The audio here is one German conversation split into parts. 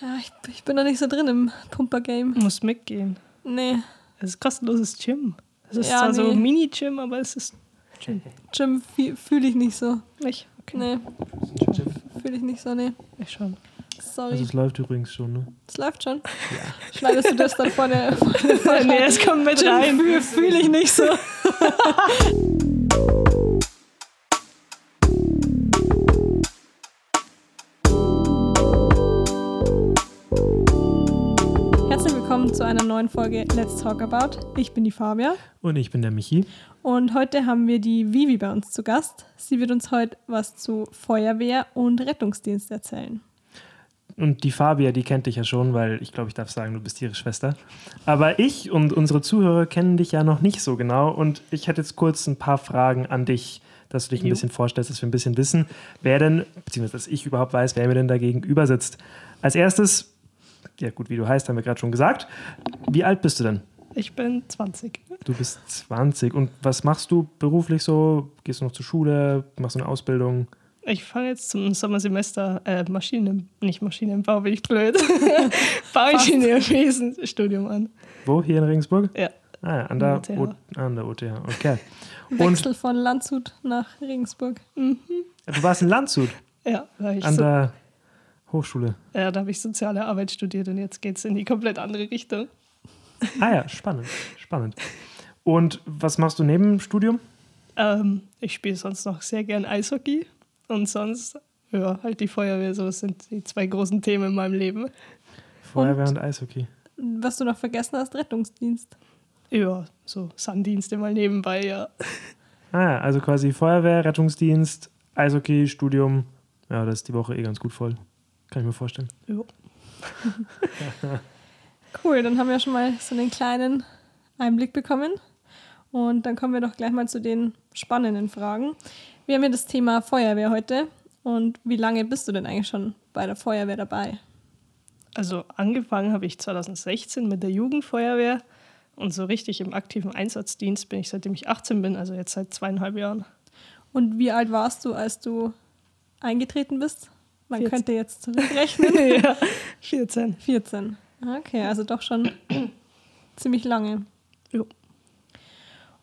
Ja, ich, ich bin da nicht so drin im Pumper-Game. Du musst mitgehen. Nee, Es ist kostenloses Gym. Es ist Ja, zwar so nee. Mini-Gym, aber es ist Gym. Gym fühle ich nicht so. Nicht? Okay. Nee, fühle ich nicht so, nee. Ich schon. Sorry. Also es läuft übrigens schon, ne? Es läuft schon. Schneidest du das dann vorne? vorne nee, es kommt mit rein. Fühle fühl ich nicht so. zu einer neuen Folge Let's Talk About. Ich bin die Fabia Und ich bin der Michi. und heute haben wir die Vivi bei uns zu Gast. Sie wird uns heute was zu Feuerwehr und Rettungsdienst erzählen. Und die Fabia, die kennt dich ja schon, weil ich glaube, ich darf sagen, du bist ihre Schwester. Aber ich und unsere Zuhörer kennen dich ja noch nicht so genau. Und ich hätte jetzt kurz ein paar Fragen an dich, dass du dich ein Jo. bisschen vorstellst, dass wir ein bisschen wissen, wer denn, beziehungsweise dass ich überhaupt weiß, wer mir denn dagegen übersitzt. Als erstes, ja gut, wie du heißt, haben wir gerade schon gesagt. Wie alt bist du denn? Ich bin 20. Du bist 20. Und was machst du beruflich so? Gehst du noch zur Schule? Machst du eine Ausbildung? Ich fange jetzt zum Sommersemester äh, Maschinen, nicht Maschinenbau, bin ich blöd. Bauingenieurwesen Studium an. Wo? Hier in Regensburg? Ja. Ah, ja, an der, OTH. O- an der OTH. Okay. Und Wechsel von Landshut nach Regensburg. du warst in Landshut Ja, da habe ich, an so, der Hochschule. ja, da hab ich soziale Arbeit studiert und jetzt geht es in die komplett andere Richtung. Ah ja, spannend. Spannend. Und was machst du neben dem Studium? Ähm, ich spiele sonst noch sehr gern Eishockey und sonst, ja, halt die Feuerwehr. So das sind die zwei großen Themen in meinem Leben. Feuerwehr und Eishockey. Was du noch vergessen hast, Rettungsdienst. Ja, so Sanddienste mal nebenbei, ja. Ah ja, also quasi Feuerwehr, Rettungsdienst, Eishockey, Studium. Ja, das ist die Woche eh ganz gut voll. Kann ich mir vorstellen. ja. Cool, dann haben wir schon mal so einen kleinen Einblick bekommen. Und dann kommen wir doch gleich mal zu den spannenden Fragen. Wir haben ja das Thema Feuerwehr heute. Und wie lange bist du denn eigentlich schon bei der Feuerwehr dabei? Also angefangen habe ich 2016 mit der Jugendfeuerwehr und so richtig im aktiven Einsatzdienst bin ich seitdem ich 18 bin, also jetzt seit zweieinhalb Jahren. Und wie alt warst du, als du eingetreten bist? Man 14. könnte jetzt zurückrechnen. ja, 14. 14. Okay, also doch schon ziemlich lange. Jo.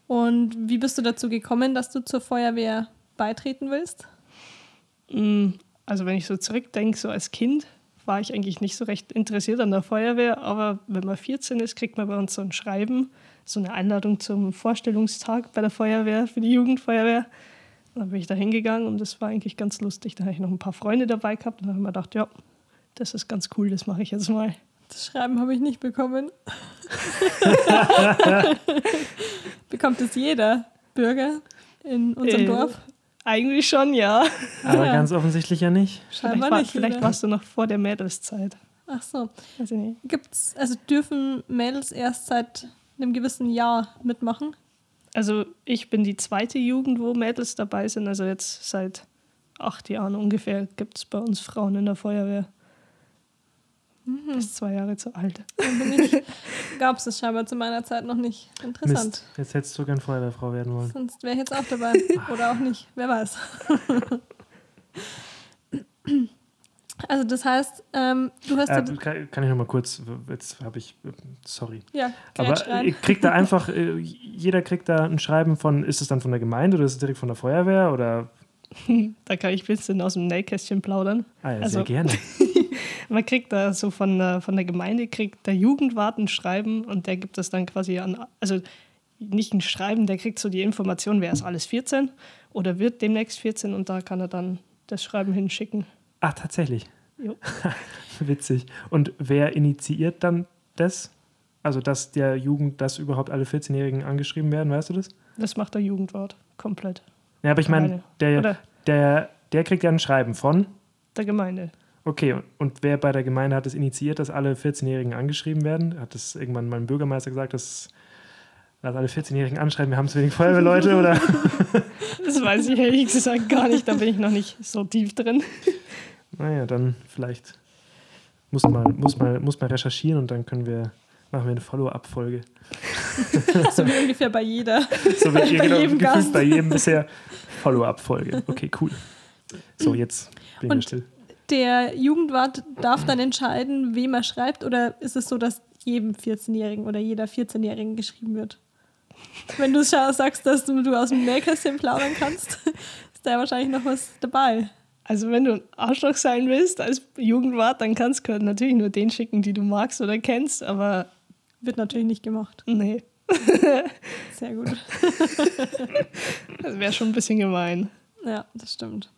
Und wie bist du dazu gekommen, dass du zur Feuerwehr beitreten willst? Mm, Also wenn ich so zurückdenke, so als Kind war ich eigentlich nicht so recht interessiert an der Feuerwehr, aber wenn man 14 ist, kriegt man bei uns so ein Schreiben, so eine Einladung zum Vorstellungstag bei der Feuerwehr, für die Jugendfeuerwehr. Dann bin ich da hingegangen und das war eigentlich ganz lustig. Da habe ich noch ein paar Freunde dabei gehabt und dann habe ich mir gedacht, ja, das ist ganz cool, das mache ich jetzt mal. Das Schreiben habe ich nicht bekommen. Bekommt es jeder Bürger in unserem Äh, Dorf? Eigentlich schon, ja. Aber Ja. ganz offensichtlich ja nicht. Vielleicht, Scheinbar war, nicht. vielleicht warst du noch vor der Mädelszeit. Ach so. Weiß ich nicht. Gibt's, also dürfen Mädels erst seit einem gewissen Jahr mitmachen? Also ich bin die zweite Jugend, wo Mädels dabei sind. Also jetzt seit acht Jahren ungefähr gibt es bei uns Frauen in der Feuerwehr. Mhm. Bis zwei Jahre zu alt. Dann bin ich, gab es das scheinbar zu meiner Zeit noch nicht. Interessant. Mist. Jetzt hättest du gern Feuerwehrfrau werden wollen. Sonst wäre ich jetzt auch dabei. Oder auch nicht. Wer weiß. Also das heißt, ähm, du hast... Äh, kann, kann ich noch mal kurz, jetzt habe ich, äh, sorry. ja, Aber rein. ihr kriegt da einfach, äh, jeder kriegt da ein Schreiben von, ist es dann von der Gemeinde oder ist es direkt von der Feuerwehr oder? Da kann ich ein bisschen aus dem Nähkästchen plaudern. Ah ja, Also- sehr gerne. Man kriegt da so von, der- von der Gemeinde, kriegt der Jugendwart ein Schreiben und der gibt es dann quasi an, also nicht ein Schreiben, der kriegt so die Information, wer ist alles 14 oder wird demnächst 14 und da kann er dann das Schreiben hinschicken. Ach, tatsächlich. Jo. Witzig. Und wer initiiert dann das? Also, dass der Jugend, dass überhaupt alle 14-Jährigen angeschrieben werden, weißt du das? Das macht der Jugendwart komplett. Ja, aber ich meine, der, Oder der, der kriegt ja ein Schreiben von. der Gemeinde. Okay, und, und wer bei der Gemeinde hat es initiiert, dass alle 14-Jährigen angeschrieben werden? Hat das irgendwann mal ein Bürgermeister gesagt, dass, dass alle 14-Jährigen anschreiben, wir haben zu wenig Feuerwehrleute? oder? Das weiß ich ehrlich gesagt gar nicht, da bin ich noch nicht so tief drin. Naja, dann vielleicht muss man, muss, man, muss man recherchieren und dann können wir, machen wir eine Follow-up-Folge. so wie ungefähr bei jeder. So ihr Bei genau jedem Gast. bei jedem bisher Follow-up-Folge. Okay, cool. So, jetzt bin ich Und- still. der Jugendwart darf dann entscheiden, wem er schreibt, oder ist es so, dass jedem 14-Jährigen oder jeder 14-Jährigen geschrieben wird? Wenn du sagst, dass du, du aus dem Nähkästchen plaudern kannst, ist da wahrscheinlich noch was dabei. Also wenn du ein Arschloch sein willst als Jugendwart, dann kannst du natürlich nur den schicken, die du magst oder kennst, aber... Wird natürlich nicht gemacht. Nee. Sehr gut. das wäre schon ein bisschen gemein. Ja, das stimmt.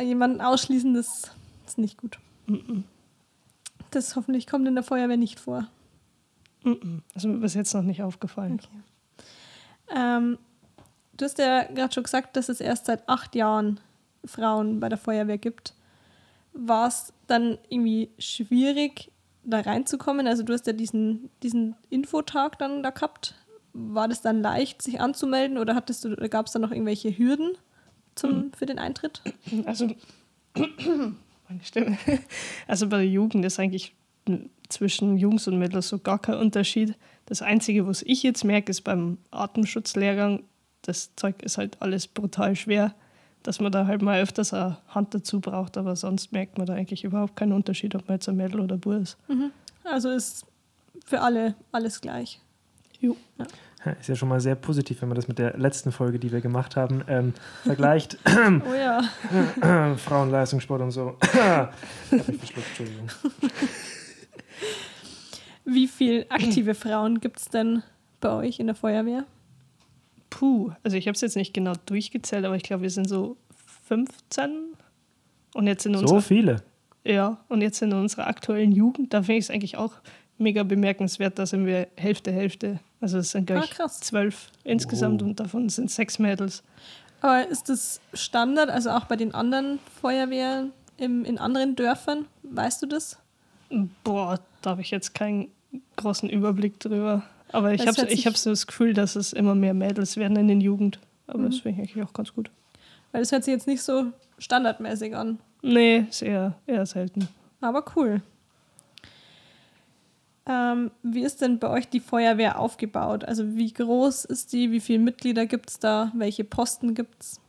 Jemanden ausschließen, das ist nicht gut. Das hoffentlich kommt in der Feuerwehr nicht vor. Also mir bis jetzt noch nicht aufgefallen. Okay. Ähm, du hast ja gerade schon gesagt, dass es erst seit acht Jahren Frauen bei der Feuerwehr gibt. War es dann irgendwie schwierig, da reinzukommen? Also du hast ja diesen, diesen Infotag dann da gehabt. War das dann leicht, sich anzumelden oder hattest du, gab es da noch irgendwelche Hürden zum, mhm. für den Eintritt? Also meine Stimme. Also bei der Jugend ist eigentlich zwischen Jungs und Mädels so gar kein Unterschied. Das Einzige, was ich jetzt merke, ist beim Atemschutzlehrgang, das Zeug ist halt alles brutal schwer dass man da halt mal öfters eine Hand dazu braucht, aber sonst merkt man da eigentlich überhaupt keinen Unterschied, ob man jetzt ein Mädel oder ein Bub ist. Mhm. Also ist für alle alles gleich. Jo. Ja. Ist ja schon mal sehr positiv, wenn man das mit der letzten Folge, die wir gemacht haben, ähm, vergleicht. oh ja. Frauenleistungssport und so. Ich verschluckt, Entschuldigung. Wie viele aktive Frauen gibt es denn bei euch in der Feuerwehr? Puh, also ich habe es jetzt nicht genau durchgezählt, aber ich glaube, wir sind so 15. Und jetzt in unserer, so viele? Ja, und jetzt in unserer aktuellen Jugend, da finde ich es eigentlich auch mega bemerkenswert, da sind wir Hälfte, Hälfte. Also es sind gleich ah, zwölf insgesamt wow. und davon sind sechs Mädels. Aber ist das Standard, also auch bei den anderen Feuerwehren im, in anderen Dörfern? Weißt du das? Boah, da habe ich jetzt keinen großen Überblick drüber. Aber ich habe ich hab so das Gefühl, dass es immer mehr Mädels werden in den Jugend. Aber mhm. das finde ich eigentlich auch ganz gut. Weil das hört sich jetzt nicht so standardmäßig an. Nee, ist eher, eher selten. Aber cool. Ähm, wie ist denn bei euch die Feuerwehr aufgebaut? Also wie groß ist die? Wie viele Mitglieder gibt es da? Welche Posten gibt es?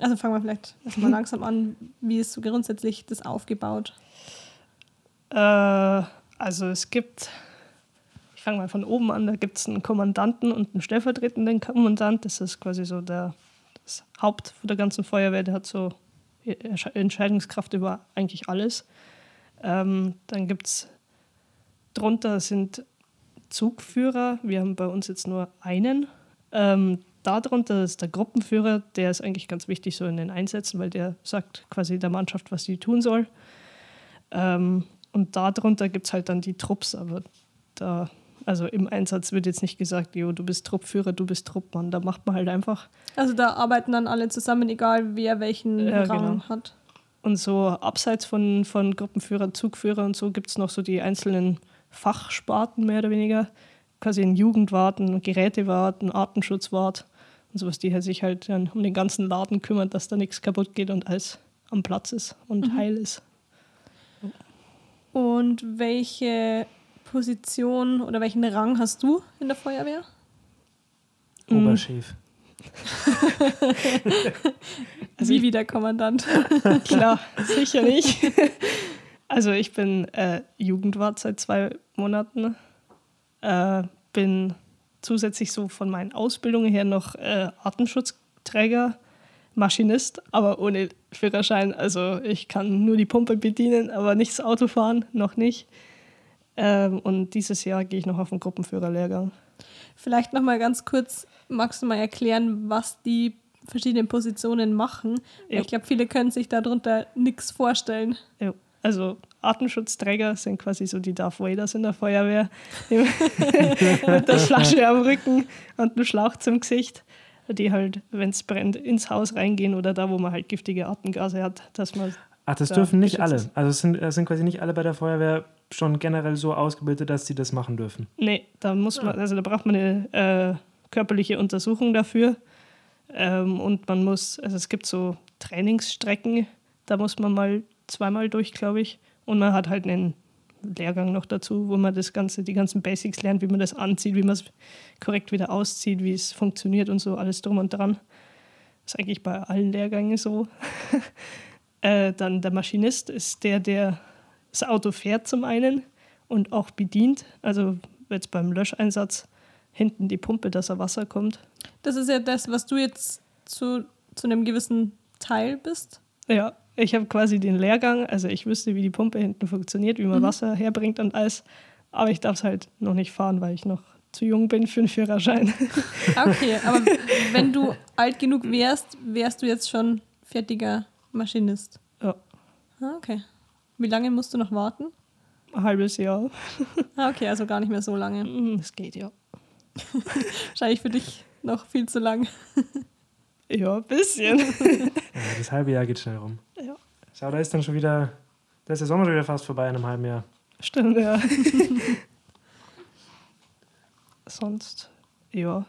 Also fangen wir vielleicht erstmal langsam an. Wie ist so grundsätzlich das aufgebaut? Äh, also es gibt ich fange mal von oben an, da gibt es einen Kommandanten und einen stellvertretenden Kommandant. Das ist quasi so der, das Haupt der ganzen Feuerwehr, der hat so Entscheidungskraft über eigentlich alles. Ähm, dann gibt es drunter sind Zugführer. Wir haben bei uns jetzt nur einen. Ähm, darunter ist der Gruppenführer, der ist eigentlich ganz wichtig so in den Einsätzen, weil der sagt quasi der Mannschaft, was sie tun soll. Ähm, und darunter gibt es halt dann die Trupps, aber da also im Einsatz wird jetzt nicht gesagt, jo, du bist Truppführer, du bist Truppmann. Da macht man halt einfach. Also da arbeiten dann alle zusammen, egal wer welchen ja, Rang genau. hat. Und so abseits von, von Gruppenführer, Zugführer und so gibt es noch so die einzelnen Fachsparten mehr oder weniger. Quasi in Jugendwarten, Gerätewarten, Artenschutzwart und sowas, die sich halt um den ganzen Laden kümmern, dass da nichts kaputt geht und alles am Platz ist und mhm. heil ist. Und welche Position oder welchen Rang hast du in der Feuerwehr? Oberchef. also Wie der Kommandant. Klar, sicher nicht. Also ich bin äh, Jugendwart seit zwei Monaten. Äh, bin zusätzlich so von meinen Ausbildungen her noch äh, Artenschutzträger, Maschinist, aber ohne Führerschein. Also ich kann nur die Pumpe bedienen, aber nicht das Auto fahren, noch nicht. Ähm, und dieses Jahr gehe ich noch auf den Gruppenführerlehrgang. Vielleicht noch mal ganz kurz, magst du mal erklären, was die verschiedenen Positionen machen? Ich glaube, viele können sich darunter nichts vorstellen. Jo. Also Artenschutzträger sind quasi so die Darth Vaders in der Feuerwehr. Mit der Flasche am Rücken und einem Schlauch zum Gesicht. Die halt, wenn es brennt, ins Haus reingehen oder da, wo man halt giftige Atemgase hat, dass man. Ach, das da dürfen nicht alle. Also es sind, es sind quasi nicht alle bei der Feuerwehr schon generell so ausgebildet, dass sie das machen dürfen? Nee, da muss man, also da braucht man eine äh, körperliche Untersuchung dafür. Ähm, und man muss, also es gibt so Trainingsstrecken, da muss man mal zweimal durch, glaube ich. Und man hat halt einen Lehrgang noch dazu, wo man das Ganze, die ganzen Basics lernt, wie man das anzieht, wie man es korrekt wieder auszieht, wie es funktioniert und so, alles drum und dran. Das ist eigentlich bei allen Lehrgängen so. Äh, dann der Maschinist ist der, der das Auto fährt zum einen und auch bedient. Also jetzt beim Löscheinsatz hinten die Pumpe, dass er Wasser kommt. Das ist ja das, was du jetzt zu, zu einem gewissen Teil bist. Ja, ich habe quasi den Lehrgang, also ich wüsste, wie die Pumpe hinten funktioniert, wie man Mhm. Wasser herbringt und alles. Aber ich darf es halt noch nicht fahren, weil ich noch zu jung bin für einen Führerschein. Okay, aber wenn du alt genug wärst, wärst du jetzt schon fertiger Maschinist. Ja, Ah, okay. Wie lange musst du noch warten? ein halbes Jahr. Ah, okay, also gar nicht mehr so lange. Es geht ja. Wahrscheinlich für dich noch viel zu lang. Ja, ein bisschen. Ja, das halbe Jahr geht schnell rum. ja, Schau, da ist dann schon wieder, da ist der Sommer schon wieder fast vorbei in einem halben Jahr. stimmt, ja. Sonst, ja.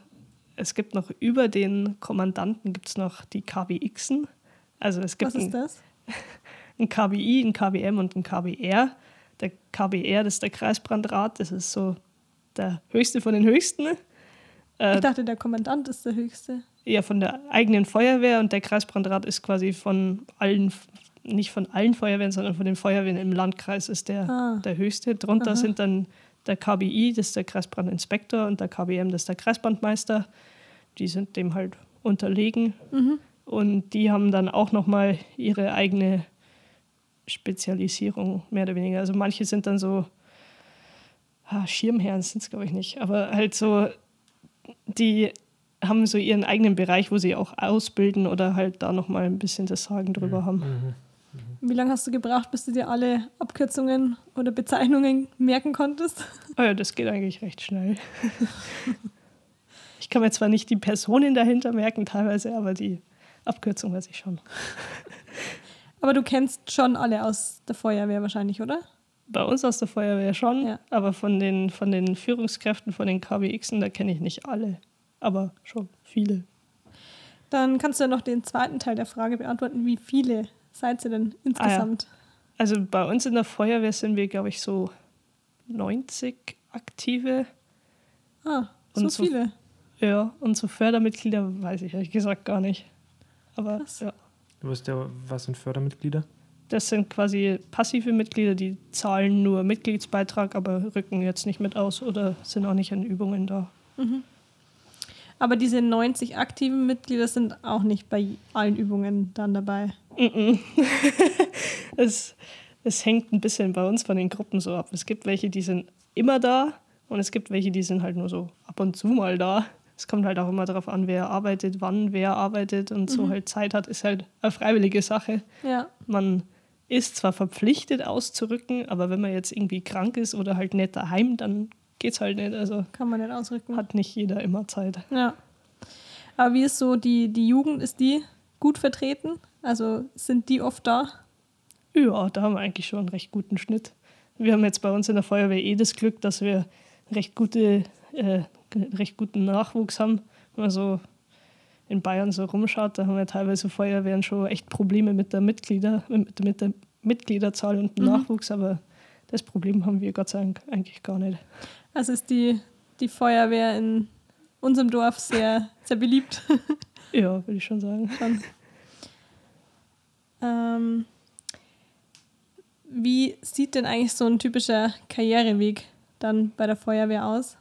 Es gibt noch über den Kommandanten gibt es noch die KWXen. Also es gibt Was ist ein, das? Ein KWI, ein KWM und ein KWR. Der KWR, das ist der Kreisbrandrat, das ist so der höchste von den höchsten. Äh, Ich dachte, der Kommandant ist der Höchste. ja, von der eigenen Feuerwehr und der Kreisbrandrat ist quasi von allen, nicht von allen Feuerwehren, sondern von den Feuerwehren im Landkreis ist der, Ah. der höchste. Drunter Aha. sind dann der KBI, das ist der Kreisbrandinspektor und der KBM, das ist der Kreisbrandmeister. Die sind dem halt unterlegen. Mhm. Und die haben dann auch nochmal ihre eigene Spezialisierung, mehr oder weniger. Also manche sind dann so, ah, Schirmherren sind es, glaube ich, nicht, aber halt so, die haben so ihren eigenen Bereich, wo sie auch ausbilden oder halt da nochmal ein bisschen das Sagen drüber haben. Mhm. Wie lange hast du gebraucht, bis du dir alle Abkürzungen oder Bezeichnungen merken konntest? Oh ja, das geht eigentlich recht schnell. ich kann mir zwar nicht die Personen dahinter merken teilweise, aber die Abkürzung weiß ich schon. Aber du kennst schon alle aus der Feuerwehr wahrscheinlich, oder? Bei uns aus der Feuerwehr schon, Ja. aber von den, von den Führungskräften, von den KWXen, da kenne ich nicht alle, aber schon viele. Dann kannst du ja noch den zweiten Teil der Frage beantworten. Wie viele seid ihr denn insgesamt? Also bei uns in der Feuerwehr sind wir, glaube ich, so 90 aktive. Ah, so, Und so- viele. Ja, und so Fördermitglieder weiß ich ehrlich gesagt gar nicht. Aber Krass. ja, Du weißt ja, was sind Fördermitglieder? das sind quasi passive Mitglieder, die zahlen nur Mitgliedsbeitrag, aber rücken jetzt nicht mit aus oder sind auch nicht an Übungen da. Aber diese 90 aktiven Mitglieder sind auch nicht bei allen Übungen dann dabei. Mhm. es, es hängt ein bisschen bei uns von den Gruppen so ab. Es gibt welche, die sind immer da und es gibt welche, die sind halt nur so ab und zu mal da. Es kommt halt auch immer darauf an, wer arbeitet, wann wer arbeitet und so halt Zeit hat, ist halt eine freiwillige Sache. Ja, Man ist zwar verpflichtet auszurücken, aber wenn man jetzt irgendwie krank ist oder halt nicht daheim, dann geht's halt nicht. Also kann man nicht ausrücken. hat nicht jeder immer Zeit. Ja. Aber wie ist so die, die Jugend, ist die gut vertreten? Also sind die oft da? Ja, da haben wir eigentlich schon einen recht guten Schnitt. Wir haben jetzt bei uns in der Feuerwehr eh das Glück, dass wir recht, gute, äh, recht guten Nachwuchs haben. Wenn man so in Bayern so rumschaut, da haben wir teilweise Feuerwehren schon echt Probleme mit der, Mitglieder, mit, mit der Mitgliederzahl und dem Mhm. Nachwuchs, aber das Problem haben wir Gott sei Dank eigentlich gar nicht. Also ist die, die Feuerwehr in unserem Dorf sehr, sehr beliebt. Ja, würde ich schon sagen. Schon. ähm, wie sieht denn eigentlich so ein typischer Karriereweg dann bei der Feuerwehr aus?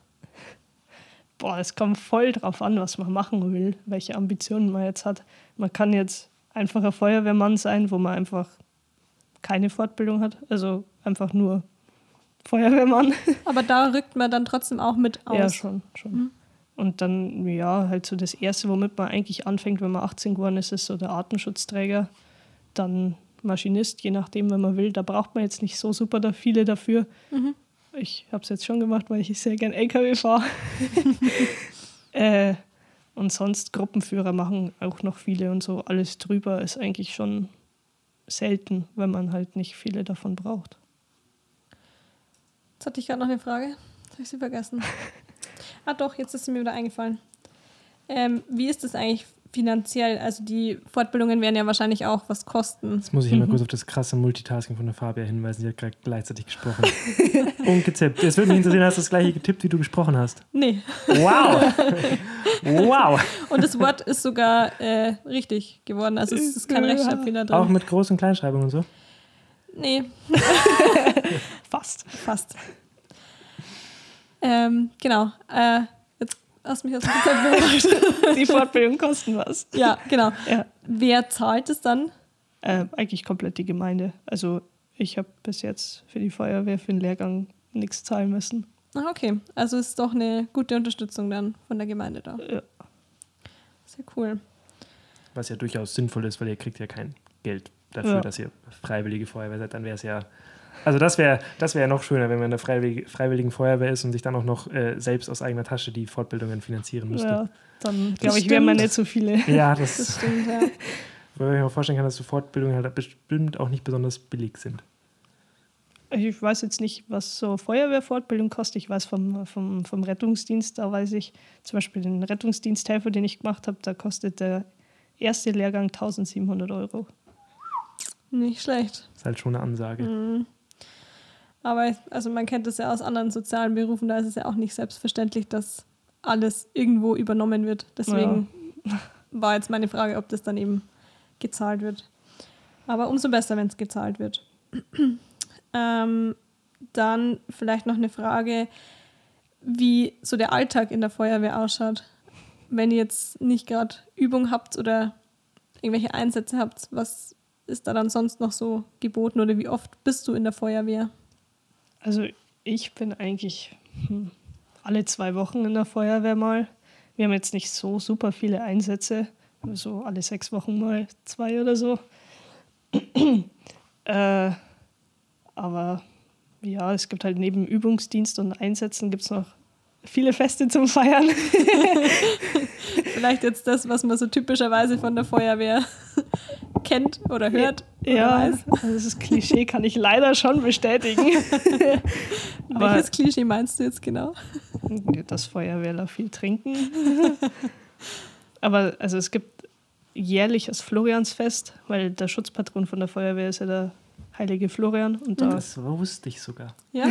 Boah, es kommt voll drauf an, was man machen will, welche Ambitionen man jetzt hat. Man kann jetzt einfacher Feuerwehrmann sein, wo man einfach keine Fortbildung hat, also einfach nur Feuerwehrmann. Aber da rückt man dann trotzdem auch mit aus. Ja, schon, schon. Mhm. Und dann, ja, halt so das Erste, womit man eigentlich anfängt, wenn man 18 geworden ist, ist so der Artenschutzträger. Dann Maschinist, je nachdem, wenn man will. Da braucht man jetzt nicht so super da viele dafür. Mhm. Ich habe es jetzt schon gemacht, weil ich sehr gern LKW fahre. äh, und sonst Gruppenführer machen auch noch viele und so. Alles drüber ist eigentlich schon selten, wenn man halt nicht viele davon braucht. Jetzt hatte ich gerade noch eine Frage. Jetzt habe ich sie vergessen. ah doch, jetzt ist sie mir wieder eingefallen. Ähm, wie ist es eigentlich finanziell, also die Fortbildungen werden ja wahrscheinlich auch was kosten. Jetzt muss ich immer kurz auf das krasse Multitasking von der Fabia hinweisen. Sie hat gerade gleichzeitig gesprochen. Und. Es würde mich interessieren, hast du das gleiche getippt, wie du gesprochen hast? Nee. Wow! wow! Und das Wort ist sogar äh, richtig geworden. Also es ist kein Rechtschreibfehler drin. Auch mit Groß- und Kleinschreibung und so? Nee, Fast. fast. Ähm, genau. Äh, hast du mich aus dem gebracht. Die Fortbildung kosten was. Ja, genau. Ja. Wer zahlt es dann? Äh, eigentlich komplett die Gemeinde. Also ich habe bis jetzt für die Feuerwehr, für den Lehrgang nichts zahlen müssen. Ah, okay. Also ist doch eine gute Unterstützung dann von der Gemeinde da. Ja. Sehr cool. Was ja durchaus sinnvoll ist, weil ihr kriegt ja kein Geld dafür, Ja. dass ihr freiwillige Feuerwehr seid. Dann wäre es ja. Also das wäre das wär noch schöner, wenn man in der freiwillige, freiwilligen Feuerwehr ist und sich dann auch noch äh, selbst aus eigener Tasche die Fortbildungen finanzieren müsste. Ja, dann glaube ich, wären wir stimmt. nicht so viele. Ja, Das das, stimmt, ja. weil ich mir mal vorstellen kann, dass so Fortbildungen halt bestimmt auch nicht besonders billig sind. Ich weiß jetzt nicht, was so Feuerwehrfortbildung kostet. Ich weiß vom, vom, vom Rettungsdienst, da weiß ich zum Beispiel den Rettungsdiensthelfer, den ich gemacht habe, da kostet der erste Lehrgang 1700 Euro. Nicht schlecht. ist halt schon eine Ansage. Mhm. Aber also man kennt das ja aus anderen sozialen Berufen, da ist es ja auch nicht selbstverständlich, dass alles irgendwo übernommen wird. Deswegen war jetzt meine Frage, ob das dann eben gezahlt wird. Aber umso besser, wenn es gezahlt wird. ähm, dann vielleicht noch eine Frage, wie so der Alltag in der Feuerwehr ausschaut. Wenn ihr jetzt nicht gerade Übung habt oder irgendwelche Einsätze habt, was ist da dann sonst noch so geboten oder wie oft bist du in der Feuerwehr? Also ich bin eigentlich hm, alle zwei Wochen in der Feuerwehr mal. Wir haben jetzt nicht so super viele Einsätze, so alle sechs Wochen mal zwei oder so. äh, aber ja, es gibt halt neben Übungsdienst und Einsätzen gibt es noch viele Feste zum Feiern. Vielleicht jetzt das, was man so typischerweise von der Feuerwehr kennt oder hört ja, weiß. also das Klischee kann ich leider schon bestätigen. Aber- Welches Klischee meinst du jetzt genau? dass Feuerwehrler viel trinken. Aber also es gibt jährlich das Floriansfest, weil der Schutzpatron von der Feuerwehr ist ja der heilige Florian und da, Das wusste ich sogar. Ja,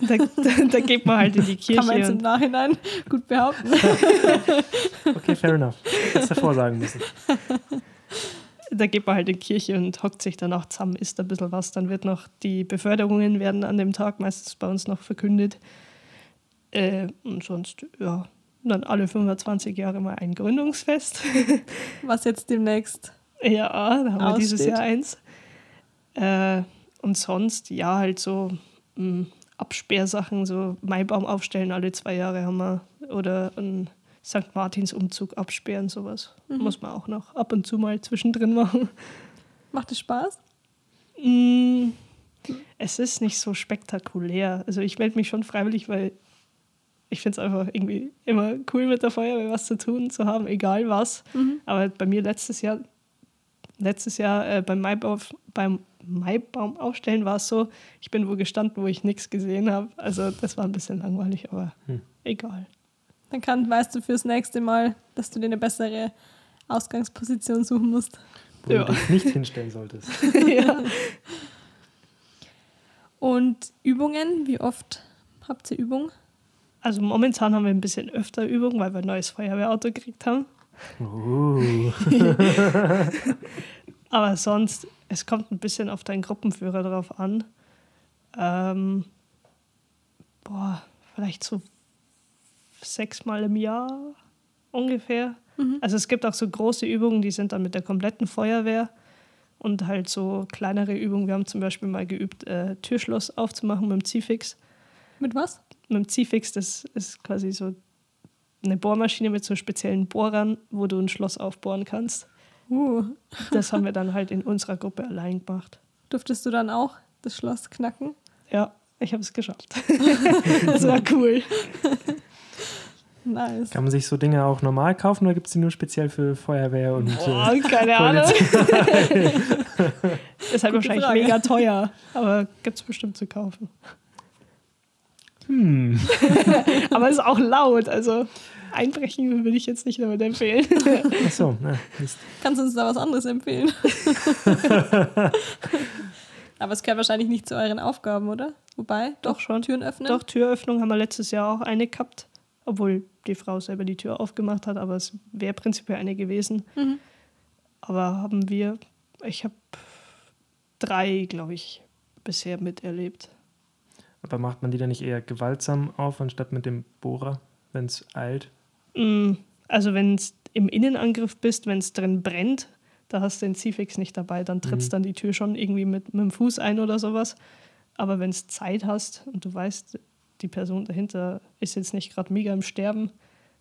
da, da, da geht man halt in die kann man jetzt Kirche im Nachhinein gut behaupten. Okay, fair enough. Hättest davor sagen müssen. Da geht man halt in die Kirche und hockt sich dann auch zusammen, isst ein bisschen was. Dann wird noch die Beförderungen werden an dem Tag meistens bei uns noch verkündet. Äh, und sonst, ja, dann alle 25 Jahre mal ein Gründungsfest. Was jetzt demnächst. Ja, da haben wir dieses Aussteht. Jahr eins. Äh, und sonst, ja, halt so mh, Absperrsachen, so Maibaum aufstellen alle zwei Jahre haben wir. Oder einen St. Martins Umzug absperren, sowas. Muss man auch noch ab und zu mal zwischendrin machen. Macht es Spaß? Mm, Es ist nicht so spektakulär. Also ich melde mich schon freiwillig, weil ich finde es einfach irgendwie immer cool mit der Feuerwehr was zu tun zu haben, egal was. Aber bei mir letztes Jahr, letztes Jahr äh, beim, Maibaum, beim Maibaum aufstellen war es so, ich bin wo gestanden, wo ich nichts gesehen habe. Also das war ein bisschen langweilig, aber Hm. egal. Dann kann, weißt du fürs nächste Mal, dass du dir eine bessere Ausgangsposition suchen musst. Wo Ja. du dich nicht hinstellen solltest. ja. Und Übungen, wie oft habt ihr Übung? Also momentan haben wir ein bisschen öfter Übung, weil wir ein neues Feuerwehrauto gekriegt haben. Uh. Aber sonst, es kommt ein bisschen auf deinen Gruppenführer drauf an. Ähm, boah, vielleicht so sechsmal im Jahr ungefähr. Also es gibt auch so große Übungen, die sind dann mit der kompletten Feuerwehr und halt so kleinere Übungen. Wir haben zum Beispiel mal geübt, äh, Türschloss aufzumachen mit dem Ziehfix. Mit was? Mit dem Ziehfix, das ist quasi so eine Bohrmaschine mit so speziellen Bohrern, wo du ein Schloss aufbohren kannst. Uh, Das haben wir dann halt in unserer Gruppe allein gemacht. durftest du dann auch das Schloss knacken? Ja, ich habe es geschafft. das war cool. Nice. Kann man sich so Dinge auch normal kaufen oder gibt es die nur speziell für Feuerwehr und Boah, äh, keine Ahnung. ist halt wahrscheinlich Frage. mega teuer, aber gibt es bestimmt zu kaufen. Hm. Aber es ist auch laut, also einbrechen würde ich jetzt nicht damit empfehlen. Achso, na, Mist. Kannst du uns da was anderes empfehlen? Aber es gehört wahrscheinlich nicht zu euren Aufgaben, oder? Wobei, doch, Doch schon. Türen öffnen. Doch, Türöffnung haben wir letztes Jahr auch eine gehabt, obwohl die Frau selber die Tür aufgemacht hat, aber es wäre prinzipiell eine gewesen. Mhm. Aber haben wir, ich habe drei, glaube ich, bisher miterlebt. Aber macht man die dann nicht eher gewaltsam auf, anstatt mit dem Bohrer, wenn es eilt? Mm, Also wenn es im Innenangriff bist, wenn es drin brennt, da hast du den Ziehfix nicht dabei, dann trittst Mhm. dann die Tür schon irgendwie mit, mit dem Fuß ein oder sowas. Aber wenn es Zeit hast und du weißt, die Person dahinter ist jetzt nicht gerade mega im Sterben,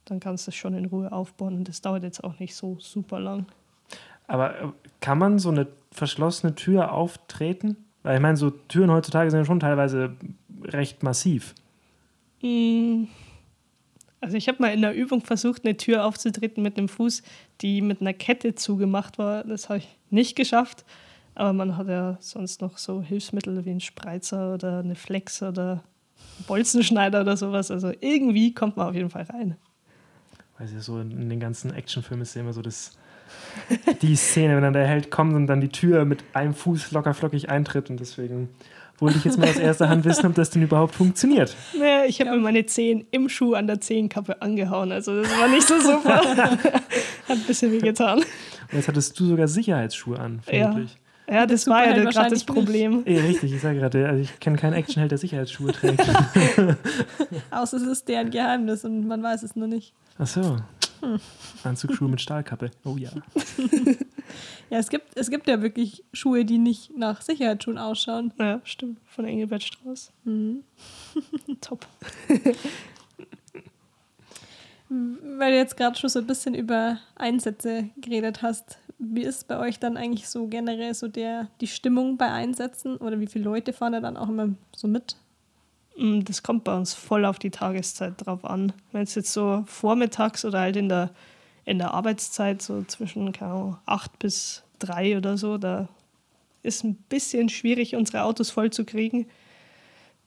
dann kannst du es schon in Ruhe aufbauen und das dauert jetzt auch nicht so super lang. Aber äh, kann man so eine verschlossene Tür auftreten? Weil ich meine, so Türen heutzutage sind ja schon teilweise recht massiv. Mm, Also ich habe mal in der Übung versucht, eine Tür aufzutreten mit einem Fuß, die mit einer Kette zugemacht war. Das habe ich nicht geschafft. Aber man hat ja sonst noch so Hilfsmittel wie einen Spreizer oder eine Flex oder Bolzenschneider oder sowas. Also irgendwie kommt man auf jeden Fall rein. Weil ja so in den ganzen Actionfilmen ist ja immer so das, die Szene, wenn dann der Held kommt und dann die Tür mit einem Fuß locker flockig eintritt. Und deswegen wollte ich jetzt mal aus erster Hand wissen, ob das denn überhaupt funktioniert. Naja, ich habe mir meine Zehen im Schuh an der Zehenkappe angehauen. Also das war nicht so super. Hat ein bisschen weh getan. Und jetzt hattest du sogar Sicherheitsschuhe an, Ja. vermutlich. Ja, das Der war ja gerade das Problem. Ja. richtig, ich sage gerade, also ich kenne keinen Actionheld, der Sicherheitsschuhe trägt. Außer es ist deren Geheimnis und man weiß es nur nicht. Ach so. Anzugsschuhe mit Stahlkappe. Oh ja. Ja, es gibt, es gibt ja wirklich Schuhe, die nicht nach Sicherheitsschuhen ausschauen. Ja, stimmt. Von Engelbert Strauß. Mhm. Top. Weil du jetzt gerade schon so ein bisschen über Einsätze geredet hast, wie ist bei euch dann eigentlich so generell so der, die Stimmung bei Einsätzen oder wie viele Leute fahren da dann auch immer so mit? Mm, Das kommt bei uns voll auf die Tageszeit drauf an. Wenn es jetzt so vormittags oder halt in der, in der Arbeitszeit, so zwischen Ahnung, 8 bis 3 oder so, da ist ein bisschen schwierig, unsere Autos voll zu kriegen.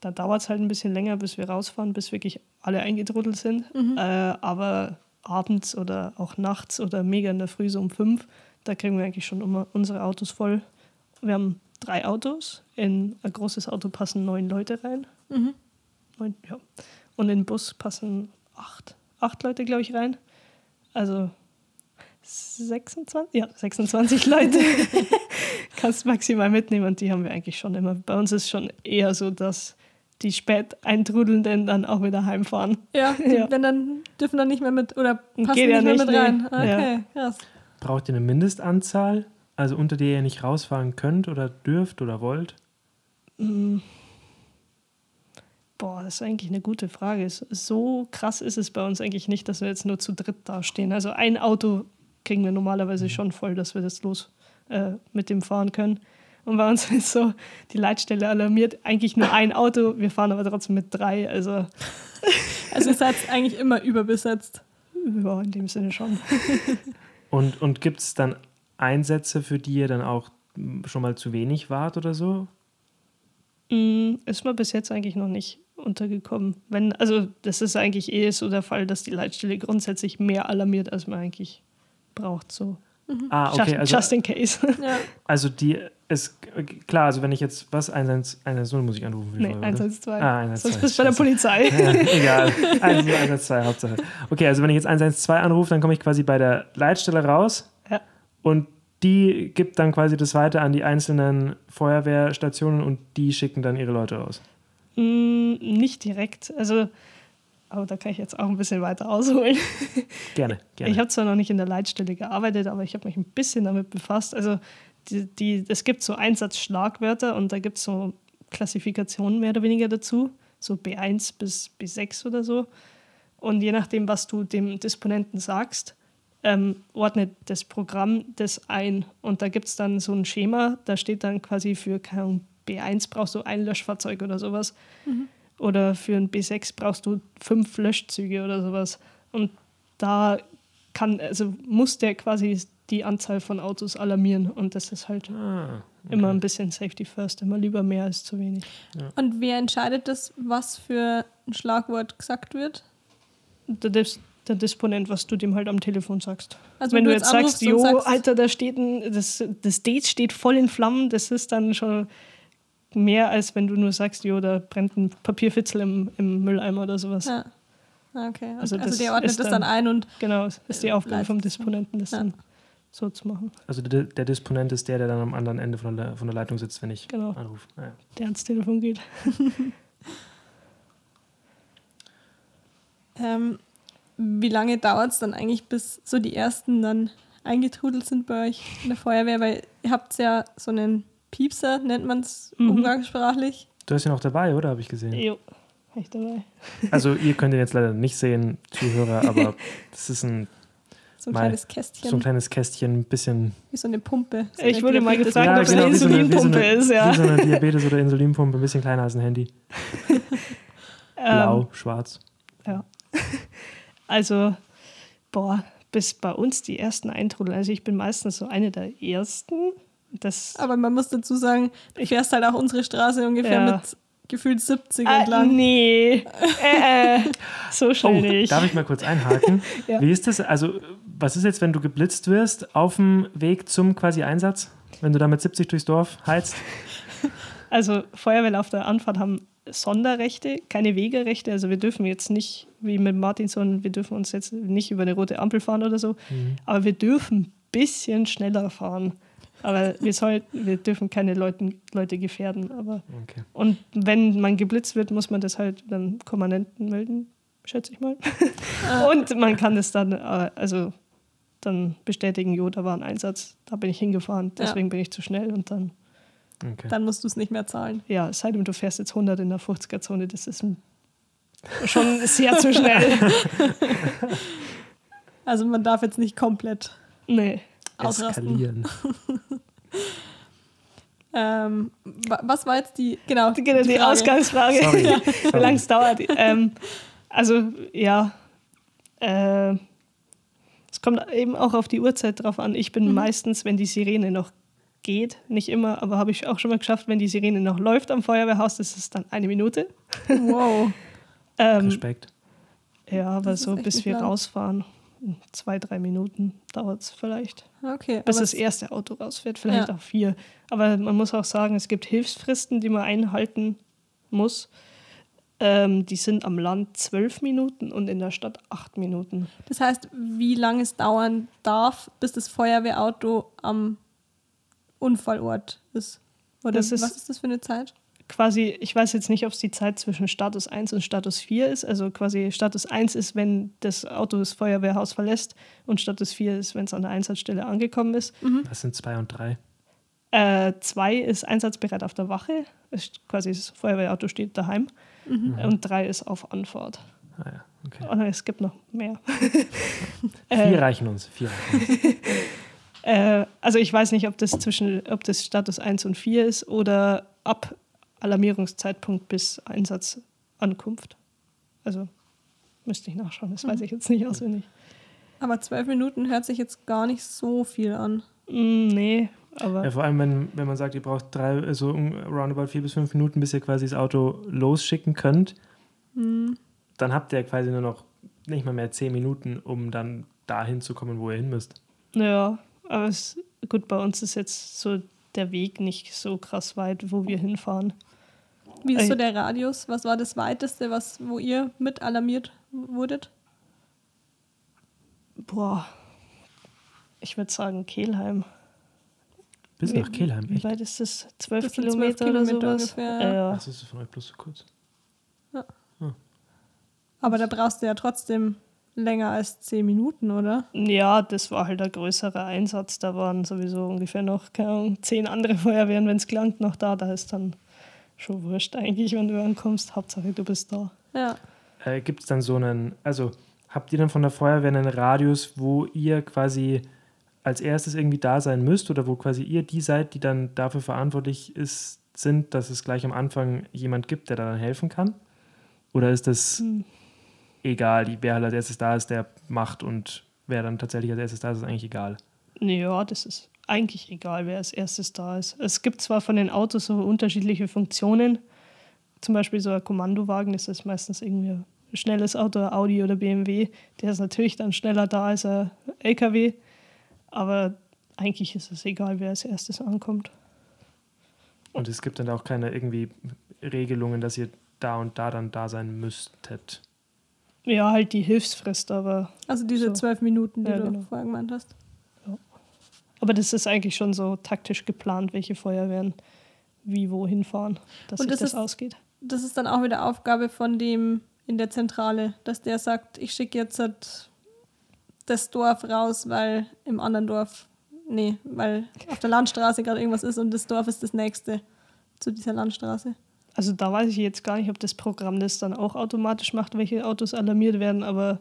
Da dauert es halt ein bisschen länger, bis wir rausfahren, bis wirklich alle eingedruddelt sind. Äh, aber abends oder auch nachts oder mega in der Früh so um 5, da kriegen wir eigentlich schon immer unsere Autos voll. Wir haben drei Autos. In ein großes Auto passen neun Leute rein. Mhm. Neun, ja. Und in den Bus passen acht, acht Leute, glaube ich, rein. Also 26, ja, 26 Leute kannst maximal mitnehmen und die haben wir eigentlich schon immer. Bei uns ist schon eher so, dass die spät eintrudelnden dann auch wieder heimfahren. Ja, die, Ja. wenn dann dürfen dann nicht mehr mit oder passen Geht ja nicht mehr nicht, mit rein. Okay, krass. Braucht ihr eine Mindestanzahl, also unter der ihr nicht rausfahren könnt oder dürft oder wollt? Mm. Boah, das ist eigentlich eine gute Frage. Es- So krass ist es bei uns eigentlich nicht, dass wir jetzt nur zu dritt dastehen. Also ein Auto kriegen wir normalerweise schon voll, dass wir das los äh, mit dem fahren können. Und bei uns ist so, die Leitstelle alarmiert eigentlich nur ein Auto, wir fahren aber trotzdem mit drei. Also Also ihr seid eigentlich immer überbesetzt. ja, in dem Sinne schon. Und, und gibt es dann Einsätze, für die ihr dann auch schon mal zu wenig wart oder so? Mm, Ist mir bis jetzt eigentlich noch nicht untergekommen. Wenn, also das ist eigentlich eh so der Fall, dass die Leitstelle grundsätzlich mehr alarmiert, als man eigentlich braucht. So. Ah, okay. just, Also, just in case. Ja. also die ist klar, also wenn ich jetzt was 112 muss ich anrufen nee, Folge, 112. oder? Ah, 112. Sonst bist du bei der Polizei. Ja, egal. 112, Hauptsache. Okay, also wenn ich jetzt 112 anrufe, dann komme ich quasi bei der Leitstelle raus Ja. und die gibt dann quasi das weiter an die einzelnen Feuerwehrstationen und die schicken dann ihre Leute raus. Mm, nicht direkt. Also, aber da kann ich jetzt auch ein bisschen weiter ausholen. Gerne, gerne. Ich habe zwar noch nicht in der Leitstelle gearbeitet, aber ich habe mich ein bisschen damit befasst. Also die, die, es gibt so Einsatzschlagwörter und da gibt es so Klassifikationen mehr oder weniger dazu, so B1 bis B6 oder so. Und je nachdem, was du dem Disponenten sagst, ähm, ordnet das Programm das ein. Und da gibt es dann so ein Schema, da steht dann quasi für keine Ahnung, B1 brauchst du ein Löschfahrzeug oder sowas. Oder für ein B6 brauchst du fünf Löschzüge oder sowas. Und da kann, also muss der quasi die Anzahl von Autos alarmieren. Und das ist halt ah, Immer ein bisschen Safety First, immer lieber mehr als zu wenig. Und wer entscheidet das, was für ein Schlagwort gesagt wird? Der, Dis der Disponent, was du dem halt am Telefon sagst. Also Wenn du jetzt jetzt sagst, jo, sagst- Alter, da steht ein, das, das Date steht voll in Flammen, das ist dann schon mehr, als wenn du nur sagst, jo, da brennt ein Papierfitzel im, im Mülleimer oder sowas. Ja. Ah, Okay. Also also, der ordnet ist das dann ein und Genau, es ist die Aufgabe vom. Disponenten, das Ja. dann so zu machen. Also der, der Disponent ist der, der dann am anderen Ende von der, von der Leitung sitzt, wenn ich Genau. anrufe. Ah, ja. Der ans Telefon geht. ähm, wie lange dauert es dann eigentlich, bis so die ersten dann eingetrudelt sind bei euch in der Feuerwehr? Weil ihr habt ja so einen Piepser, nennt man es Mhm. umgangssprachlich. Du hast ihn auch dabei, oder? Habe ich gesehen. Jo, hab ich dabei. Also ihr könnt ihn jetzt leider nicht sehen, Zuhörer, aber das ist ein, So ein Mei, kleines Kästchen, so ein kleines Kästchen, ein bisschen wie so eine Pumpe. So Ich eine wurde mal gefragt, ob es so eine, so Insulinpumpe eine, ist, ja. Wie so eine Diabetes- oder Insulinpumpe, ein bisschen kleiner als ein Handy. Blau, Ähm, schwarz. Ja. Also, boah, bis bei uns die ersten Eintrudeln. Also ich bin meistens so eine der ersten. Das Aber man muss dazu sagen, du fährst halt auch unsere Straße ungefähr Ja. mit gefühlt 70 ah, entlang. nee, äh, äh, so Oh, schnell nicht. darf ich mal kurz einhaken? Ja. Wie ist das? Also, was ist jetzt, wenn du geblitzt wirst auf dem Weg zum quasi Einsatz? Wenn du da mit 70 durchs Dorf heizt? Also Feuerwehr auf der Anfahrt haben Sonderrechte, keine Wegerechte. Also wir dürfen jetzt nicht, wie mit Martinson, wir dürfen uns jetzt nicht über eine rote Ampel fahren oder so. Aber wir dürfen ein bisschen schneller fahren. Aber wir, sollten, wir dürfen keine Leuten, Leute gefährden. Aber Okay. Und wenn man geblitzt wird, muss man das halt dann Kommandenten melden, schätze ich mal. Und man kann es dann, äh, also dann bestätigen, jo, da war ein Einsatz, da bin ich hingefahren, Ja. deswegen bin ich zu schnell und dann, okay. Dann musst du es nicht mehr zahlen. ja, es sei denn, du fährst jetzt 100 in der 50er-Zone, das ist schon sehr zu schnell. Also man darf jetzt nicht komplett Nee. Ausrasten. Eskalieren. Ähm, wa- was war jetzt die, genau, Die, die, Frage. Ausgangsfrage, Sorry. wie lange es dauert. Ähm, also, ja, äh, es kommt eben auch auf die Uhrzeit drauf an. Ich bin meistens, wenn die Sirene noch geht, nicht immer, aber habe ich auch schon mal geschafft, wenn die Sirene noch läuft am Feuerwehrhaus, das ist dann eine Minute. Wow. Ähm, Respekt. ja, aber Das so bis wir lang. rausfahren, zwei, drei Minuten dauert es vielleicht. Okay. bis das erste Auto rausfährt, vielleicht Ja. auch vier. Aber man muss auch sagen, es gibt Hilfsfristen, die man einhalten muss. Ähm, die sind am Land zwölf Minuten und in der Stadt acht Minuten. Das heißt, wie lange es dauern darf, bis das Feuerwehrauto am Unfallort ist? Oder Das ist- was ist das für eine Zeit? Quasi, ich weiß jetzt nicht, ob es die Zeit zwischen Status 1 und Status 4 ist. Also quasi Status 1 ist, wenn das Auto das Feuerwehrhaus verlässt und Status 4 ist, wenn es an der Einsatzstelle angekommen ist. Was sind zwei und drei? Äh, zwei ist einsatzbereit auf der Wache. Ist quasi das Feuerwehrauto steht daheim. Und drei ist auf Anfahrt. Ah, ja. okay. Oh nein, es gibt noch mehr. Vier reichen uns. Vier reichen uns. Äh, also ich weiß nicht, ob das zwischen, ob das Status 1 und 4 ist oder ab Alarmierungszeitpunkt bis Einsatzankunft. Also müsste ich nachschauen, das weiß ich jetzt nicht auswendig. Aber zwölf Minuten hört sich jetzt gar nicht so viel an. Mm, nee, aber Ja, vor allem, wenn, wenn man sagt, ihr braucht drei, also um, roundabout vier bis fünf Minuten, bis ihr quasi das Auto losschicken könnt, dann habt ihr quasi nur noch nicht mal mehr zehn Minuten, um dann dahin zu kommen, wo ihr hin müsst. ja, aber es, gut, bei uns ist jetzt so der Weg nicht so krass weit, wo wir hinfahren. Wie ist so der Radius? Was war das weiteste, was, wo ihr mit alarmiert wurdet? Boah, ich würde sagen Kehlheim. Bis Wie- nach Kelheim, Wie echt? weit ist das? Zwölf Das sind zwölf Kilometer, oder Kilometer sowas? ungefähr, ja. ja. Ach, das ist von euch bloß so kurz. Aber da brauchst du ja trotzdem länger als zehn Minuten, oder? Ja, das war halt ein größerer Einsatz. Da waren sowieso ungefähr noch keine Ahnung, zehn andere Feuerwehren, wenn es gelangt, noch da. Da ist dann schon wurscht eigentlich, wenn du ankommst. Hauptsache, du bist da. Ja. Äh, Gibt es dann so einen, also habt ihr dann von der Feuerwehr einen Radius, wo ihr quasi als erstes irgendwie da sein müsst oder wo quasi ihr die seid, die dann dafür verantwortlich ist, sind, dass es gleich am Anfang jemand gibt, der da dann helfen kann? Oder ist das Hm. egal, die, wer halt als erstes da ist, der macht und wer dann tatsächlich als erstes da ist, ist eigentlich egal? Ja, das ist eigentlich egal, wer als erstes da ist. Es gibt zwar von den Autos so unterschiedliche Funktionen. Zum Beispiel so ein Kommandowagen, das ist meistens irgendwie ein schnelles Auto, Audi oder BMW. Der ist natürlich dann schneller da als ein LKW. Aber eigentlich ist es egal, wer als erstes ankommt. Und es gibt dann auch keine irgendwie Regelungen, dass ihr da und da dann da sein müsstet. Ja, halt die Hilfsfrist, aber. Also diese So. zwölf Minuten, die Ja, du genau. vorher gemeint hast. Aber das ist eigentlich schon so taktisch geplant, welche Feuerwehren wie wohin fahren, dass Und sich das das ist- ausgeht. Das ist dann auch wieder Aufgabe von dem in der Zentrale, dass der sagt, ich schicke jetzt halt das Dorf raus, weil im anderen Dorf, nee, weil auf der Landstraße gerade irgendwas ist und das Dorf ist das nächste zu dieser Landstraße. Also da weiß ich jetzt gar nicht, ob das Programm das dann auch automatisch macht, welche Autos alarmiert werden, aber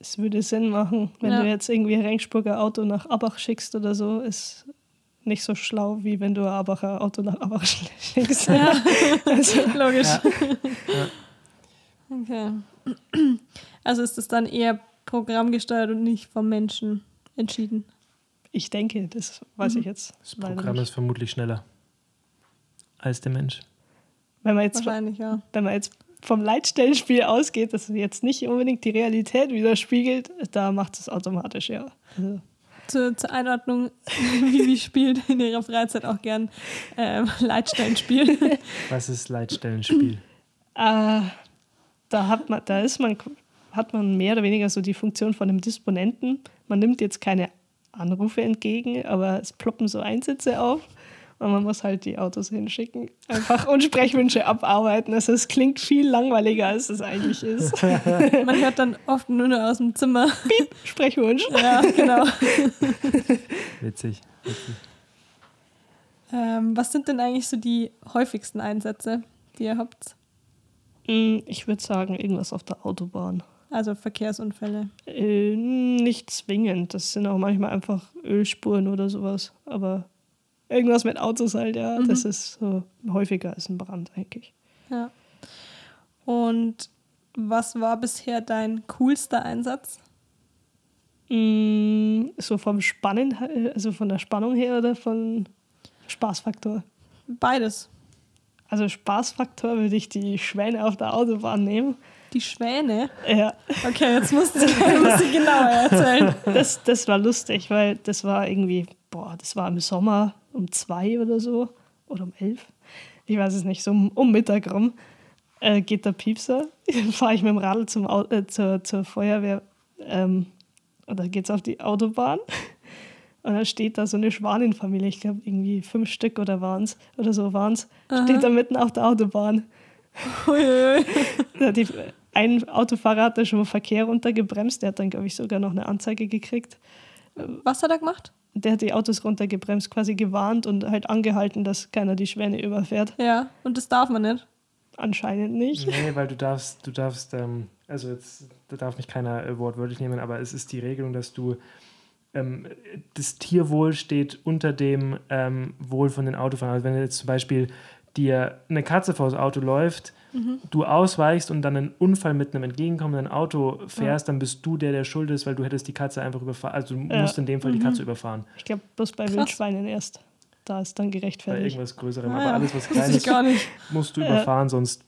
es würde Sinn machen, wenn Ja. du jetzt irgendwie ein Rengsburger Auto nach Abach schickst oder so, ist nicht so schlau, wie wenn du ein Abacher Auto nach Abach schickst. Ja, Also, logisch. Ja. Okay. Also ist das dann eher programmgesteuert und nicht vom Menschen entschieden. ich denke, das weiß Mhm. ich jetzt Das Programm nicht. ist vermutlich schneller als der Mensch. Wenn man jetzt Wahrscheinlich, ja. wenn man jetzt vom Leitstellenspiel ausgeht, das jetzt nicht unbedingt die Realität widerspiegelt, da macht es automatisch, ja. Also, Zur, zur Einordnung, Vivi spielt in ihrer Freizeit auch gern ähm, Leitstellenspiel. Was ist Leitstellenspiel? äh, da hat man, da ist man, hat man mehr oder weniger so die Funktion von einem Disponenten. Man nimmt jetzt keine Anrufe entgegen, aber es ploppen so Einsätze auf. Und man muss halt die Autos hinschicken. Einfach und Sprechwünsche abarbeiten. Also es klingt viel langweiliger, als es eigentlich ist. Man hört dann oft nur noch aus dem Zimmer. Sprechwunsch. Ja, genau. Witzig. witzig. Ähm, was sind denn eigentlich so die häufigsten Einsätze, die ihr habt? Mm, Ich würde sagen, irgendwas auf der Autobahn. Also Verkehrsunfälle. Äh, nicht zwingend. Das sind auch manchmal einfach Ölspuren oder sowas. Aber irgendwas mit Autos halt, ja. Mhm. Das ist so häufiger als ein Brand eigentlich. Ja. Und was war bisher dein coolster Einsatz? Mm, So vom Spannen, also von der Spannung her oder von Spaßfaktor? Beides. Also Spaßfaktor würde ich die Schwäne auf der Autobahn nehmen. Die Schwäne. Ja, Okay, jetzt musst du, musst du genauer erzählen. das, das war lustig, weil das war irgendwie, boah, das war im Sommer um zwei oder so oder um elf. Ich weiß es nicht, so um, um Mittag rum äh, geht der Piepser. Fahre ich mit dem Radl zum äh, zur, zur Feuerwehr ähm, und dann geht es auf die Autobahn. Und dann steht da so eine Schwanenfamilie, ich glaube irgendwie fünf Stück oder waren's oder so waren's, steht da mitten auf der Autobahn. Die, ein Autofahrer hat da schon Verkehr runtergebremst, der hat dann, glaube ich, sogar noch eine Anzeige gekriegt. Was hat er gemacht? Der hat die Autos runtergebremst, quasi gewarnt und halt angehalten, dass keiner die Schwäne überfährt. Ja, und das darf man nicht. Anscheinend nicht. Nee, weil du darfst, du darfst, ähm, also jetzt, da darf mich keiner äh, wortwörtlich nehmen, aber es ist die Regelung, dass du ähm, das Tierwohl steht unter dem ähm, Wohl von den Autofahrern. Also wenn jetzt zum Beispiel dir eine Katze vors Auto läuft, du ausweichst und dann einen Unfall mit einem entgegenkommenden Auto fährst, dann bist du der, der schuld ist, weil du hättest die Katze einfach überfahren. Also du Ja. musst in dem Fall die Katze überfahren. Ich glaube, bloß bei Krass. Wildschweinen erst. Da ist dann Bei gerechtfertigt. irgendwas Größerem. Ah, aber ja. alles, was ich Kleines gar nicht. musst du Ja. überfahren, sonst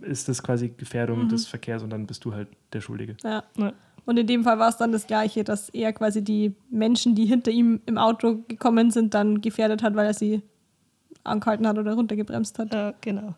ist das quasi Gefährdung des Verkehrs und dann bist du halt der Schuldige. Ja. Ja. Und in dem Fall war es dann das Gleiche, dass er quasi die Menschen, die hinter ihm im Auto gekommen sind, dann gefährdet hat, weil er sie angehalten hat oder runtergebremst hat. Ja, genau.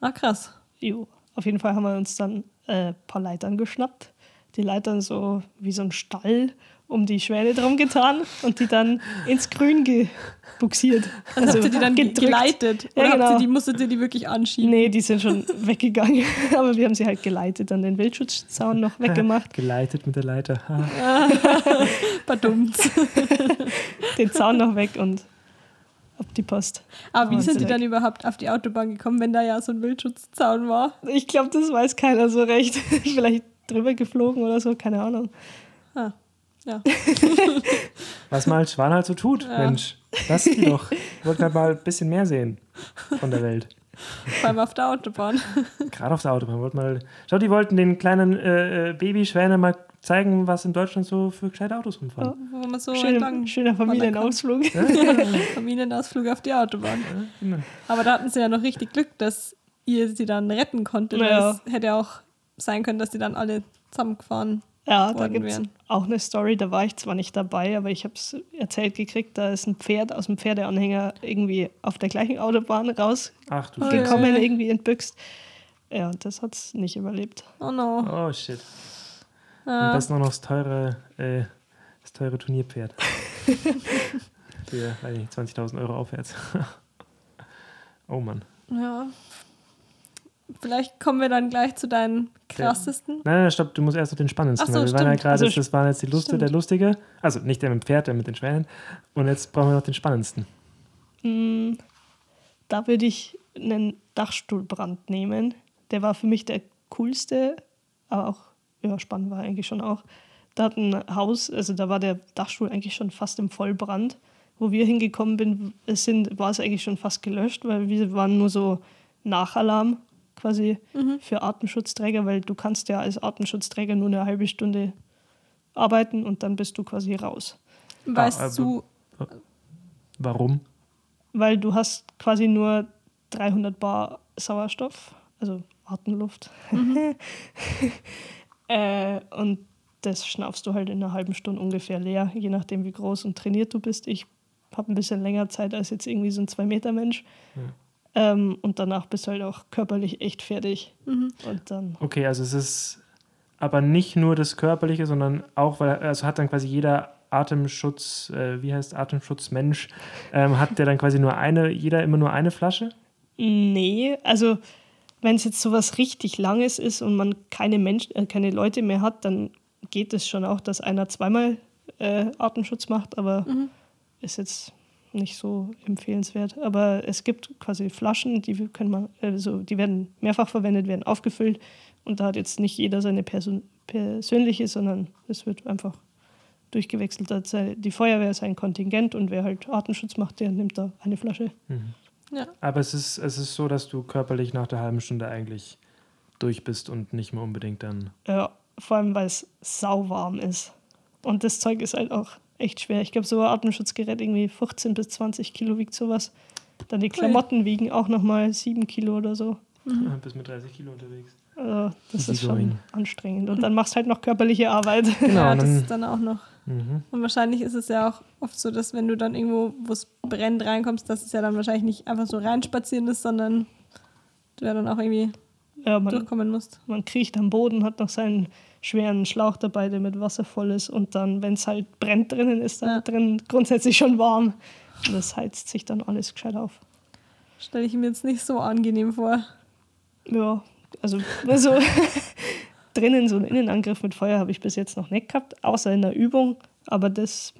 Ah, krass. Jo. Auf jeden Fall haben wir uns dann äh, ein paar Leitern geschnappt. Die Leitern so wie so ein Stall um die Schwäne drum getan und die dann ins Grün gebuxiert. Also, habt ihr die dann ge- gedrückt. geleitet? Ja, Oder habt genau. ihr die, musstet ihr die wirklich anschieben? Nee, die sind schon weggegangen. Aber wir haben sie halt geleitet, dann den Wildschutzzaun noch weggemacht, Geleitet mit der Leiter. Ha. Verdummt. den Zaun noch weg und ab die Post. Aber wie sind die weg. dann überhaupt auf die Autobahn gekommen, wenn da ja so ein Wildschutzzaun war? Ich glaube, das weiß keiner so recht. Vielleicht drüber geflogen oder so, keine Ahnung. Ah, ja. Was mal als Schwan halt so tut, Ja. Mensch. Lass die doch. Ich wollte halt mal ein bisschen mehr sehen von der Welt. Vor allem auf der Autobahn. Gerade auf der Autobahn. Wollt mal, schau, die wollten den kleinen äh, äh, Babyschwäne mal zeigen, was in Deutschland so für gescheite Autos rumfahren. Wo man so Schöner, entlang schöner Familienausflug. Familienausflug auf die Autobahn. Ja, genau. Aber da hatten sie ja noch richtig Glück, dass ihr sie dann retten konntet. weil Ja. Es hätte auch sein können, dass die dann alle zusammengefahren. Ja, da gibt es wären. auch eine Story, da war ich zwar nicht dabei, aber ich habe es erzählt gekriegt, da ist ein Pferd aus dem Pferdeanhänger irgendwie auf der gleichen Autobahn rausgekommen, Ach du Oh, ja. irgendwie entbüxt. Ja, und das hat es nicht überlebt. Oh no. Oh shit. Am besten auch noch das teure, äh, das teure Turnierpferd. Für, weiß nicht, 20.000 Euro aufwärts. oh Mann. ja. Vielleicht kommen wir dann gleich zu deinen krassesten. Nein, nein, stopp, du musst erst noch den spannendsten. Ach so, weil wir waren ja gerade, Also, das waren jetzt die Luste, stimmt. der Lustige. Also nicht der mit dem Pferd, der mit den Schwänen. Und jetzt brauchen wir noch den spannendsten. Mm, Da würde ich einen Dachstuhlbrand nehmen. Der war für mich der coolste, aber auch, ja, spannend war eigentlich schon auch. Da hat ein Haus, also da war der Dachstuhl eigentlich schon fast im Vollbrand. Wo wir hingekommen bin, es sind, war es eigentlich schon fast gelöscht, weil wir waren nur so Nachalarm quasi für Atemschutzträger, weil du kannst ja als Atemschutzträger nur eine halbe Stunde arbeiten und dann bist du quasi raus. Weißt also- du, Warum? weil du hast quasi nur 300 Bar Sauerstoff, also Atemluft. äh, und das schnaufst du halt in einer halben Stunde ungefähr leer, je nachdem wie groß und trainiert du bist. Ich habe ein bisschen länger Zeit als jetzt irgendwie so ein 2-Meter-Mensch. Ähm, und danach bist du halt auch körperlich echt fertig. Und dann, Okay, also es ist aber nicht nur das Körperliche, sondern auch, weil, also hat dann quasi jeder Atemschutz, äh, wie heißt Atemschutzmensch, ähm, hat der dann quasi nur eine, jeder immer nur eine Flasche? nee, also wenn es jetzt sowas richtig Langes ist und man keine, Mensch, äh, keine Leute mehr hat, dann geht es schon auch, dass einer zweimal äh, Atemschutz macht, aber ist jetzt nicht so empfehlenswert. Aber es gibt quasi Flaschen, die können man, also die werden mehrfach verwendet, werden aufgefüllt und da hat jetzt nicht jeder seine Person, persönliche, sondern es wird einfach durchgewechselt. Die Feuerwehr ist ein Kontingent und wer halt Atemschutz macht, der nimmt da eine Flasche. Ja, Aber es ist, es ist so, dass du körperlich nach der halben Stunde eigentlich durch bist und nicht mehr unbedingt dann. Ja, vor allem, weil es sauwarm ist. Und das Zeug ist halt auch echt schwer. Ich glaube, so ein Atemschutzgerät irgendwie 15 bis 20 Kilo wiegt sowas. Dann die Klamotten wiegen auch nochmal 7 Kilo oder so. Bis mit 30 Kilo unterwegs. Also, das Easy ist schon going. anstrengend. Und dann machst du halt noch körperliche Arbeit. Genau, ja, das dann, ist dann auch noch. Mhm. Und wahrscheinlich ist es ja auch oft so, dass wenn du dann irgendwo, wo es brennt, reinkommst, dass es ja dann wahrscheinlich nicht einfach so reinspazieren ist, sondern du ja dann auch irgendwie Ja, man, durchkommen musst. man kriecht am Boden, hat noch seinen schweren Schlauch dabei, der mit Wasser voll ist. Und dann, wenn es halt brennt drinnen, ist dann Ja. drin grundsätzlich schon warm. Und das heizt sich dann alles gescheit auf. Stelle ich mir jetzt nicht so angenehm vor. Ja, also so drinnen so einen Innenangriff mit Feuer habe ich bis jetzt noch nicht gehabt, außer in der Übung. Aber das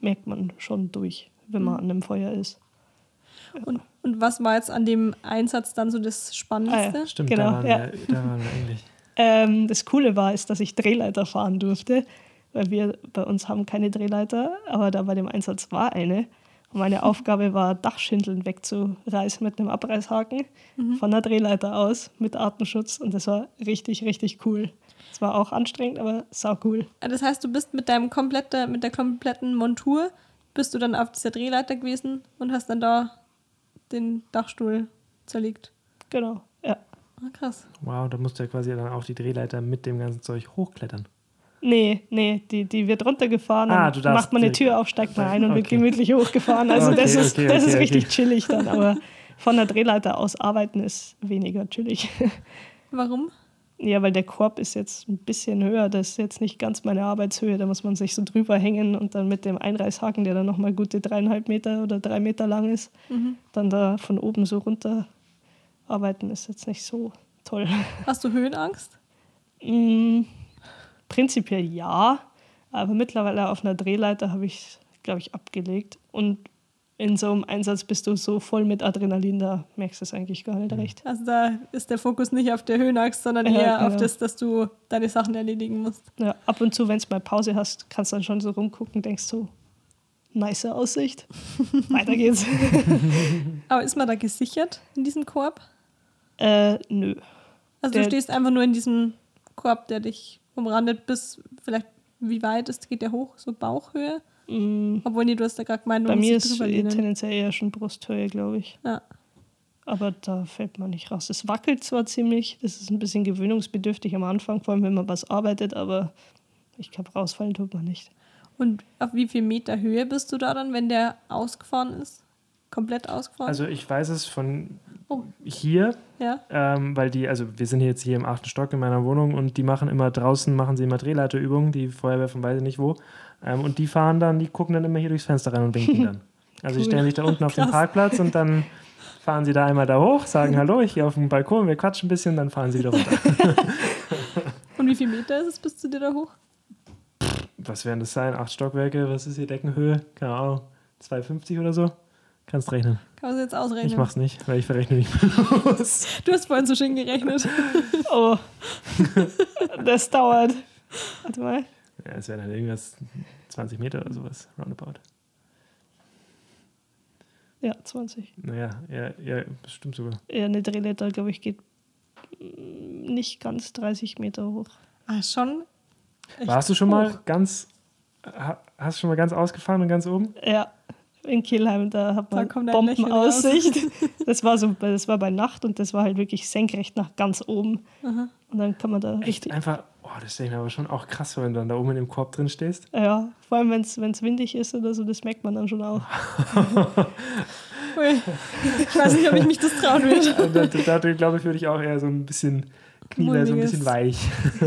merkt man schon durch, wenn man an einem Feuer ist. Und, und was war jetzt an dem Einsatz dann so das Spannendste? Ah, ja. Stimmt, Genau, da, waren ja. wir, da waren wir eigentlich. Ähm, das Coole war, ist, dass ich Drehleiter fahren durfte, weil wir bei uns haben keine Drehleiter, aber da bei dem Einsatz war eine. Und meine Aufgabe war, Dachschindeln wegzureißen mit einem Abreißhaken von der Drehleiter aus mit Atemschutz. Und das war richtig, richtig cool. Es war auch anstrengend, aber sau cool. Ah, Das heißt, du bist mit deinem komplette, mit der kompletten Montur, bist du dann auf dieser Drehleiter gewesen und hast dann da den Dachstuhl zerlegt. Genau, ja. Ah, krass. Wow, da musst du ja quasi dann auch die Drehleiter mit dem ganzen Zeug hochklettern. Nee, nee, die, die wird runtergefahren, Ah, du darfst macht man eine Tür auf, steigt man ein und wird Okay. gemütlich hochgefahren. Also das, Okay, ist, okay, das ist richtig okay. chillig dann, aber von der Drehleiter aus arbeiten ist weniger chillig. Warum? ja, weil der Korb ist jetzt ein bisschen höher, das ist jetzt nicht ganz meine Arbeitshöhe, da muss man sich so drüber hängen und dann mit dem Einreißhaken, der dann nochmal gute dreieinhalb Meter oder drei Meter lang ist, dann da von oben so runter arbeiten ist jetzt nicht so toll. Hast du Höhenangst? Prinzipiell ja, aber mittlerweile auf einer Drehleiter habe ich, glaube ich, abgelegt. Und in so einem Einsatz bist du so voll mit Adrenalin, da merkst du es eigentlich gar nicht recht. Also da ist der Fokus nicht auf der Höhenangst, sondern Ja, eher auf genau. das, dass du deine Sachen erledigen musst. Ja, ab und zu, wenn es mal Pause hast, kannst du dann schon so rumgucken, denkst so, nice Aussicht. Weiter geht's. Aber ist man da gesichert in diesem Korb? äh, nö. Also Der- du stehst einfach nur in diesem Korb, der dich umrandet bis vielleicht, wie weit ist, geht der hoch? So Bauchhöhe? Mm, Obwohl, nee, du hast da gerade gemeint, bei mir ist lehnen. tendenziell eher schon Brusthöhe, glaube ich. Ja. Aber da fällt man nicht raus. Es wackelt zwar ziemlich, das ist ein bisschen gewöhnungsbedürftig am Anfang, vor allem wenn man was arbeitet, aber ich glaube, rausfallen tut man nicht. Und auf wie viel Meter Höhe bist du da dann, wenn der ausgefahren ist? Komplett ausgefahren? Also ich weiß es von Oh. hier, ja. ähm, weil die, also wir sind jetzt hier im achten Stock in meiner Wohnung und die machen immer draußen, machen sie immer Drehleiterübungen, die Feuerwehr von weiß ich nicht wo. Ähm, und die fahren dann, die gucken dann immer hier durchs Fenster rein und winken dann. Also die stellen sich da unten auf den. Parkplatz und dann fahren sie da einmal da hoch, sagen Hallo, ich gehe auf den Balkon, wir quatschen ein bisschen, dann fahren sie wieder runter. Und wie viel Meter ist es bis zu dir da hoch? Was werden das sein? Acht Stockwerke, was ist hier Deckenhöhe? Keine Ahnung, 2,50 oder so? Kannst rechnen. Kann man das jetzt ausrechnen? Ich mach's nicht, weil ich verrechne nicht los. Du hast vorhin so schön gerechnet. Oh, das dauert. Warte mal. Ja, es wären halt irgendwas 20 Meter oder sowas, roundabout. Ja, 20. Naja, ja, ja, bestimmt sogar. Ja, eine Drehleiter, glaube ich, geht mm, nicht ganz 30 Meter hoch. Ah, schon. Warst du schon hoch. mal ganz, ha- hast du schon mal ganz ausgefahren und ganz oben? Ja, in Kielheim, da hat Da man Lächeln Bombenaussicht. Das war so, das war bei Nacht und das war halt wirklich senkrecht nach ganz oben. Und dann kann man da Echt richtig. einfach, oh, das stelle ich mir aber schon auch krass wenn du dann da oben in dem Korb drin stehst. Ja, vor allem wenn es windig ist oder so, das merkt man dann schon auch. Ich weiß nicht, ob ich mich das trauen würde. Und da, da, da glaube ich, würde ich auch eher so ein bisschen, Knie so ein bisschen weich.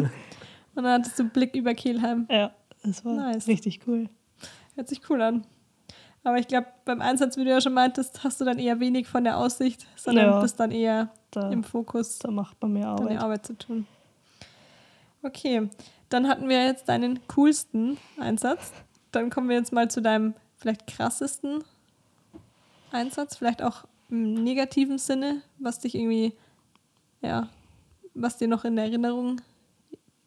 Und dann hattest du Blick über Kehlheim. Ja, das war Nice. richtig cool. Hört sich cool an. Aber ich glaube, beim Einsatz, wie du ja schon meintest, hast du dann eher wenig von der Aussicht, sondern Ja. bist dann eher Da, im Fokus, da macht man mehr Arbeit. Arbeit zu tun. Okay, dann hatten wir jetzt deinen coolsten Einsatz. Dann kommen wir jetzt mal zu deinem vielleicht krassesten Einsatz, vielleicht auch im negativen Sinne, was dich irgendwie, ja, was dir noch in Erinnerung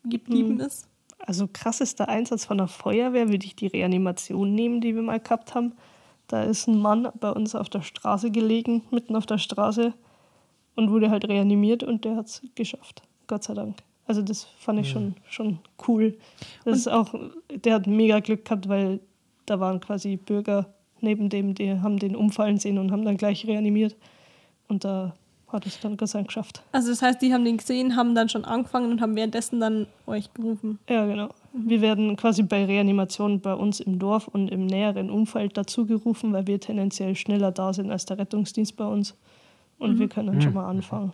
geblieben Hm. ist. Also krassester Einsatz von der Feuerwehr würde ich die Reanimation nehmen, die wir mal gehabt haben. Da ist ein Mann bei uns auf der Straße gelegen, mitten auf der Straße und wurde halt reanimiert und der hat es geschafft. Gott sei Dank. Also das fand ich schon, schon cool. Das ist auch, der hat mega Glück gehabt, weil da waren quasi Bürger neben dem, die haben den umfallen sehen und haben dann gleich reanimiert. Und da hat es dann Dank geschafft. Also das heißt, die haben den gesehen, haben dann schon angefangen und haben währenddessen dann euch gerufen. Ja, genau. Wir werden quasi bei Reanimation bei uns im Dorf und im näheren Umfeld dazugerufen, weil wir tendenziell schneller da sind als der Rettungsdienst bei uns. Und wir können dann schon mal anfangen.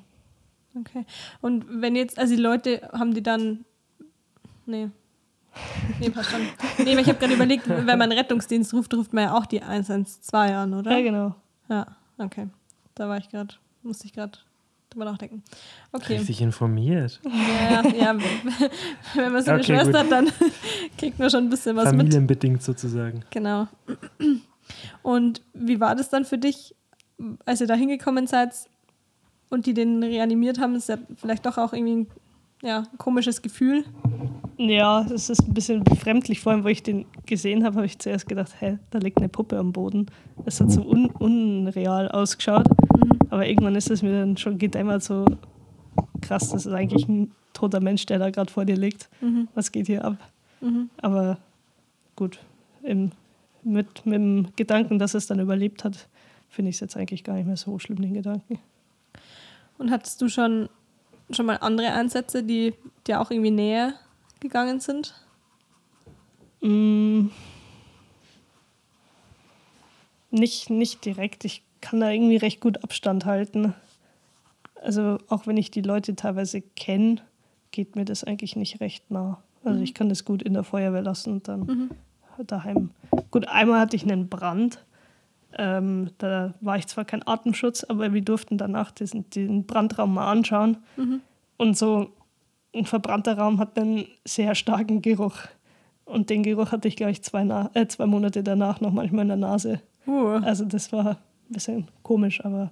Okay. Und wenn jetzt, also die Leute, haben die dann. Nee. Nee, verstanden. Nee, aber ich habe gerade überlegt, wenn man einen Rettungsdienst ruft, ruft man ja auch die 112 an, oder? Ja, genau. Ja, okay. Da war ich gerade, musste ich gerade drüber nachdenken. Okay. Richtig informiert. Ja, ja, wenn man so eine Okay, Schwester hat, dann kriegt man schon ein bisschen was mit. Familienbedingt sozusagen. Genau. Und wie war das dann für dich, als ihr da hingekommen seid und die den reanimiert haben? Ist ja vielleicht doch auch irgendwie ein ja, ein komisches Gefühl. Ja, es ist ein bisschen befremdlich. Vor allem, wo ich den gesehen habe, habe ich zuerst gedacht, hä, da liegt eine Puppe am Boden. Es hat so un unreal ausgeschaut. Aber irgendwann ist es mir dann schon gedämmert, so krass, das ist eigentlich ein toter Mensch, der da gerade vor dir liegt. Was geht hier ab? Mhm. Aber gut, im, mit, mit dem Gedanken, dass es dann überlebt hat, finde ich es jetzt eigentlich gar nicht mehr so schlimm, den Gedanken. Und hattest du schon, schon mal andere Einsätze, die dir auch irgendwie näher gegangen sind? Mm, nicht, nicht direkt. Ich kann da irgendwie recht gut Abstand halten. Also auch wenn ich die Leute teilweise kenne, geht mir das eigentlich nicht recht nah. Also ich kann das gut in der Feuerwehr lassen und dann daheim. Gut, einmal hatte ich einen Brand. Ähm, da war ich zwar kein Atemschutz, aber wir durften danach diesen, den Brandraum mal anschauen. Und so ein verbrannter Raum hat einen sehr starken Geruch. Und den Geruch hatte ich, glaube ich, zwei, Na äh, zwei Monate danach noch manchmal in der Nase. Uh, Also das war ein bisschen komisch, aber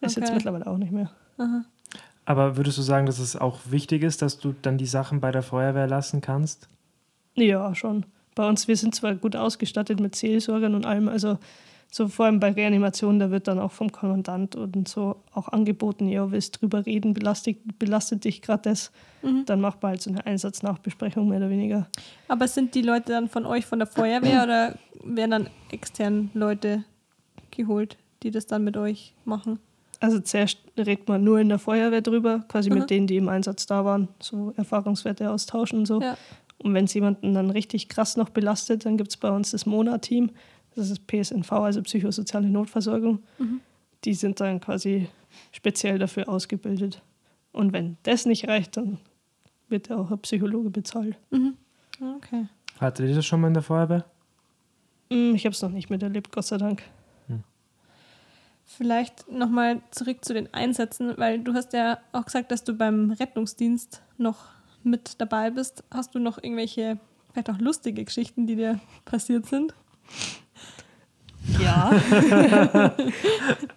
ist jetzt Okay. mittlerweile auch nicht mehr. Aber würdest du sagen, dass es auch wichtig ist, dass du dann die Sachen bei der Feuerwehr lassen kannst? Ja, schon. Bei uns, wir sind zwar gut ausgestattet mit Seelsorgern und allem, also so vor allem bei Reanimationen, da wird dann auch vom Kommandant und so auch angeboten, ja, willst drüber reden, belastet, belastet dich gerade das, Mhm. dann macht man halt so eine Einsatznachbesprechung mehr oder weniger. Aber sind die Leute dann von euch von der Feuerwehr oder werden dann extern Leute geholt, die das dann mit euch machen? Also zuerst redet man nur in der Feuerwehr drüber, quasi Mhm. mit denen, die im Einsatz da waren, so Erfahrungswerte austauschen und so. Ja. Und wenn es jemanden dann richtig krass noch belastet, dann gibt es bei uns das MONA-Team, das ist PSNV, also psychosoziale Notversorgung. Mhm. Die sind dann quasi speziell dafür ausgebildet. Und wenn das nicht reicht, dann wird ja auch ein Psychologe bezahlt. Mhm. Okay. Hattet ihr das schon mal in der Feuerwehr? Hm, Ich habe es noch nicht miterlebt, Gott sei Dank. Vielleicht nochmal zurück zu den Einsätzen, weil du hast ja auch gesagt, dass du beim Rettungsdienst noch mit dabei bist. Hast du noch irgendwelche, vielleicht auch lustige Geschichten, die dir passiert sind? Ja.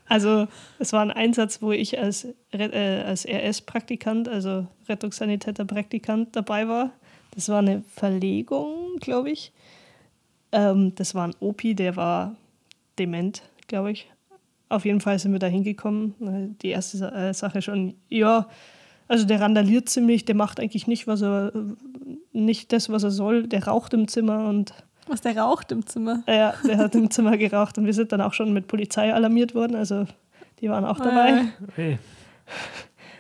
also es war ein Einsatz, wo ich als, äh, als RS-Praktikant, also Rettungssanitäter-Praktikant dabei war. Das war eine Verlegung, glaube ich. Ähm, das war ein Opi, der war dement, glaube ich. Auf jeden Fall sind wir da hingekommen. Die erste äh, Sache schon, ja, also der randaliert ziemlich, der macht eigentlich nicht, was er, nicht das, was er soll. Der raucht im Zimmer und Was der raucht im Zimmer? ja, der hat im Zimmer geraucht und wir sind dann auch schon mit Polizei alarmiert worden. Also die waren auch dabei. Äh, Hey.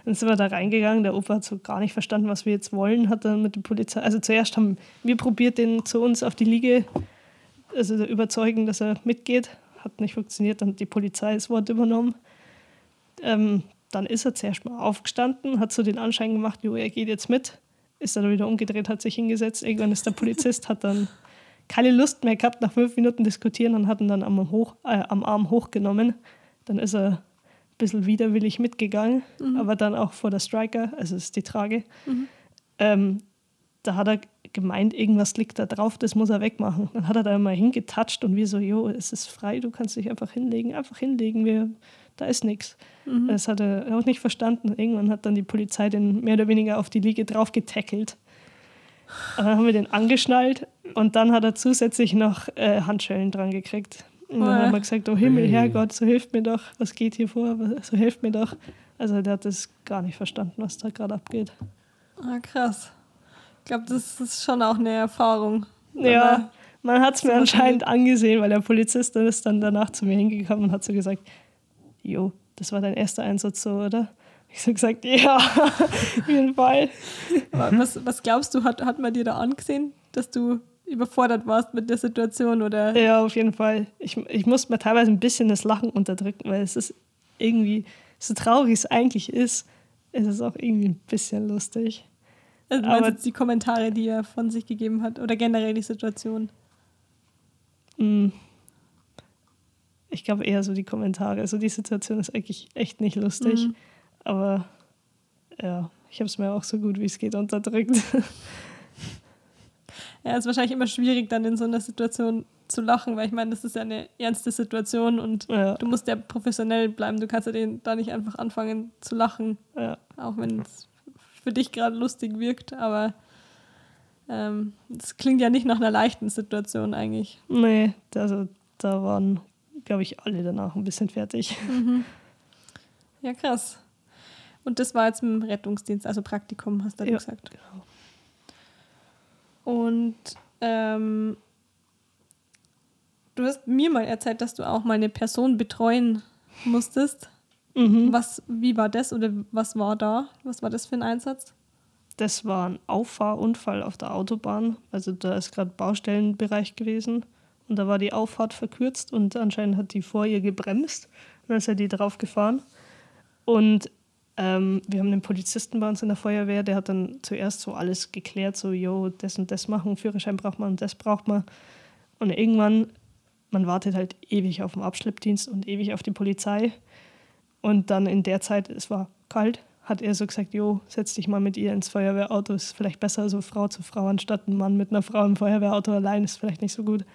Dann sind wir da reingegangen. Der Opa hat so gar nicht verstanden, was wir jetzt wollen, hat dann mit der Polizei. Also zuerst haben wir probiert, den zu uns auf die Liege also überzeugen, dass er mitgeht. Hat nicht funktioniert, dann hat die Polizei das Wort übernommen. Ähm, dann ist er zuerst mal aufgestanden, hat so den Anschein gemacht, jo, er geht jetzt mit. Ist dann wieder umgedreht, hat sich hingesetzt. Irgendwann ist der Polizist, hat dann keine Lust mehr gehabt, nach fünf Minuten diskutieren und hat ihn dann am, hoch, äh, am Arm hochgenommen. Dann ist er ein bisschen widerwillig mitgegangen, aber dann auch vor der Striker, also ist die Trage. Ähm, da hat er gemeint, irgendwas liegt da drauf, das muss er wegmachen. Dann hat er da mal hingetatscht und wir so, jo, es ist frei, du kannst dich einfach hinlegen, einfach hinlegen, wir, da ist nichts. Das hat er auch nicht verstanden. Irgendwann hat dann die Polizei den mehr oder weniger auf die Liege drauf getackelt. Und dann haben wir den angeschnallt und dann hat er zusätzlich noch äh, Handschellen dran gekriegt. Und dann haben wir gesagt, oh Himmel. Herrgott, so hilft mir doch, was geht hier vor, so hilft mir doch. Also der hat das gar nicht verstanden, was da gerade abgeht. ah, krass. Ich glaube, das ist schon auch eine Erfahrung. Ja, man hat es mir anscheinend angesehen, weil der Polizist dann ist dann danach zu mir hingekommen und hat so gesagt, jo, das war dein erster Einsatz so, oder? Ich so gesagt, ja, auf jeden Fall. Was, was glaubst du, hat, hat man dir da angesehen, dass du überfordert warst mit der Situation oder Ja, auf jeden Fall. Ich, ich musste mir teilweise ein bisschen das Lachen unterdrücken, weil es ist irgendwie, so traurig es eigentlich ist, ist es auch irgendwie ein bisschen lustig. also aber- die Kommentare, die er von sich gegeben hat oder generell die Situation? Mm. Ich glaube eher so die Kommentare. Also die Situation ist eigentlich echt nicht lustig. Mhm. Aber ja, ich habe es mir auch so gut wie es geht unterdrückt. Ja, ist wahrscheinlich immer schwierig, dann in so einer Situation zu lachen, weil ich meine, das ist ja eine ernste Situation und ja, du musst ja professionell bleiben. Du kannst ja den da nicht einfach anfangen zu lachen, ja. auch wenn es für dich gerade lustig wirkt, aber ähm, das klingt ja nicht nach einer leichten Situation eigentlich. Nee, also da waren, glaube ich, alle danach ein bisschen fertig. Ja, krass. Und das war jetzt im Rettungsdienst, also Praktikum, hast du Ja, gesagt. Und ähm, du hast mir mal erzählt, dass du auch mal eine Person betreuen musstest. Mhm. Was, wie war das oder was war da? Was war das für ein Einsatz? Das war ein Auffahrunfall auf der Autobahn. Also da ist gerade Baustellenbereich gewesen. Und da war die Auffahrt verkürzt und anscheinend hat die vor ihr gebremst. Und dann ist er die drauf gefahren. Und ähm, wir haben einen Polizisten bei uns in der Feuerwehr, der hat dann zuerst so alles geklärt, so, jo, das und das machen, Führerschein braucht man und das braucht man. Und irgendwann, man wartet halt ewig auf den Abschleppdienst und ewig auf die Polizei. Und dann in der Zeit, es war kalt, hat er so gesagt, jo, setz dich mal mit ihr ins Feuerwehrauto, ist vielleicht besser so Frau zu Frau, anstatt ein Mann mit einer Frau im Feuerwehrauto allein, ist vielleicht nicht so gut.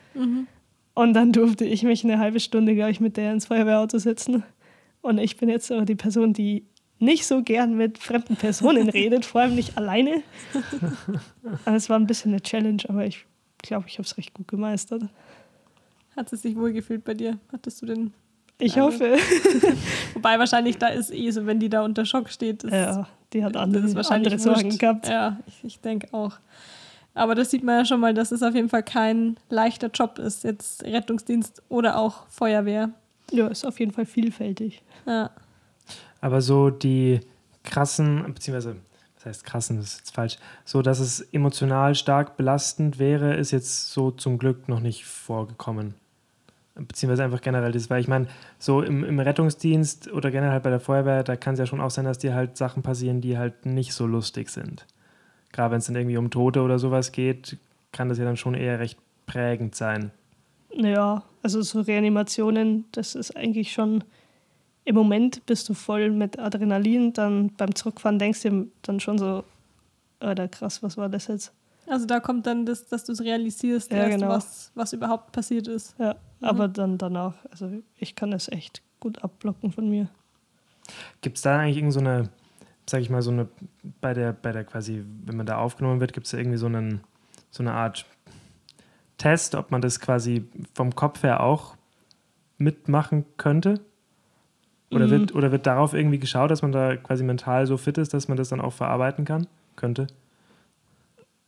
Und dann durfte ich mich eine halbe Stunde, glaube ich, mit der ins Feuerwehrauto sitzen. Und ich bin jetzt aber die Person, die nicht so gern mit fremden Personen redet, vor allem nicht alleine. Es war ein bisschen eine Challenge, aber ich glaube, ich habe es recht gut gemeistert. Hat es sich wohlgefühlt bei dir? Hattest du den? Ich hoffe. Wobei wahrscheinlich da ist eh so, wenn die da unter Schock steht. Ist, Ja, die hat das andere, ist wahrscheinlich andere Sorgen wurscht. gehabt. Ja, ich, ich denke auch. Aber das sieht man ja schon mal, dass es auf jeden Fall kein leichter Job ist. Jetzt Rettungsdienst oder auch Feuerwehr. Ja, ist auf jeden Fall vielfältig. Ja. Aber so die krassen, beziehungsweise, was heißt krassen, das ist jetzt falsch, so dass es emotional stark belastend wäre, ist jetzt so zum Glück noch nicht vorgekommen. Beziehungsweise einfach generell das, weil ich meine, so im, im Rettungsdienst oder generell halt bei der Feuerwehr, da kann es ja schon auch sein, dass dir halt Sachen passieren, die halt nicht so lustig sind. Gerade wenn es dann irgendwie um Tote oder sowas geht, kann das ja dann schon eher recht prägend sein. Ja, also so Reanimationen, das ist eigentlich schon im Moment bist du voll mit Adrenalin, dann beim Zurückfahren denkst du dir dann schon so, Alter, krass, was war das jetzt? Also da kommt dann das, dass du es realisierst, Ja, erst, genau. was, was überhaupt passiert ist. Ja, aber dann danach, also ich kann das echt gut abblocken von mir. Gibt es da eigentlich irgend so eine, sag ich mal, so eine, bei der, bei der quasi, wenn man da aufgenommen wird, gibt es da irgendwie so, einen, so eine Art Test, ob man das quasi vom Kopf her auch mitmachen könnte? Oder, Mhm. wird, oder wird darauf irgendwie geschaut, dass man da quasi mental so fit ist, dass man das dann auch verarbeiten kann? Könnte?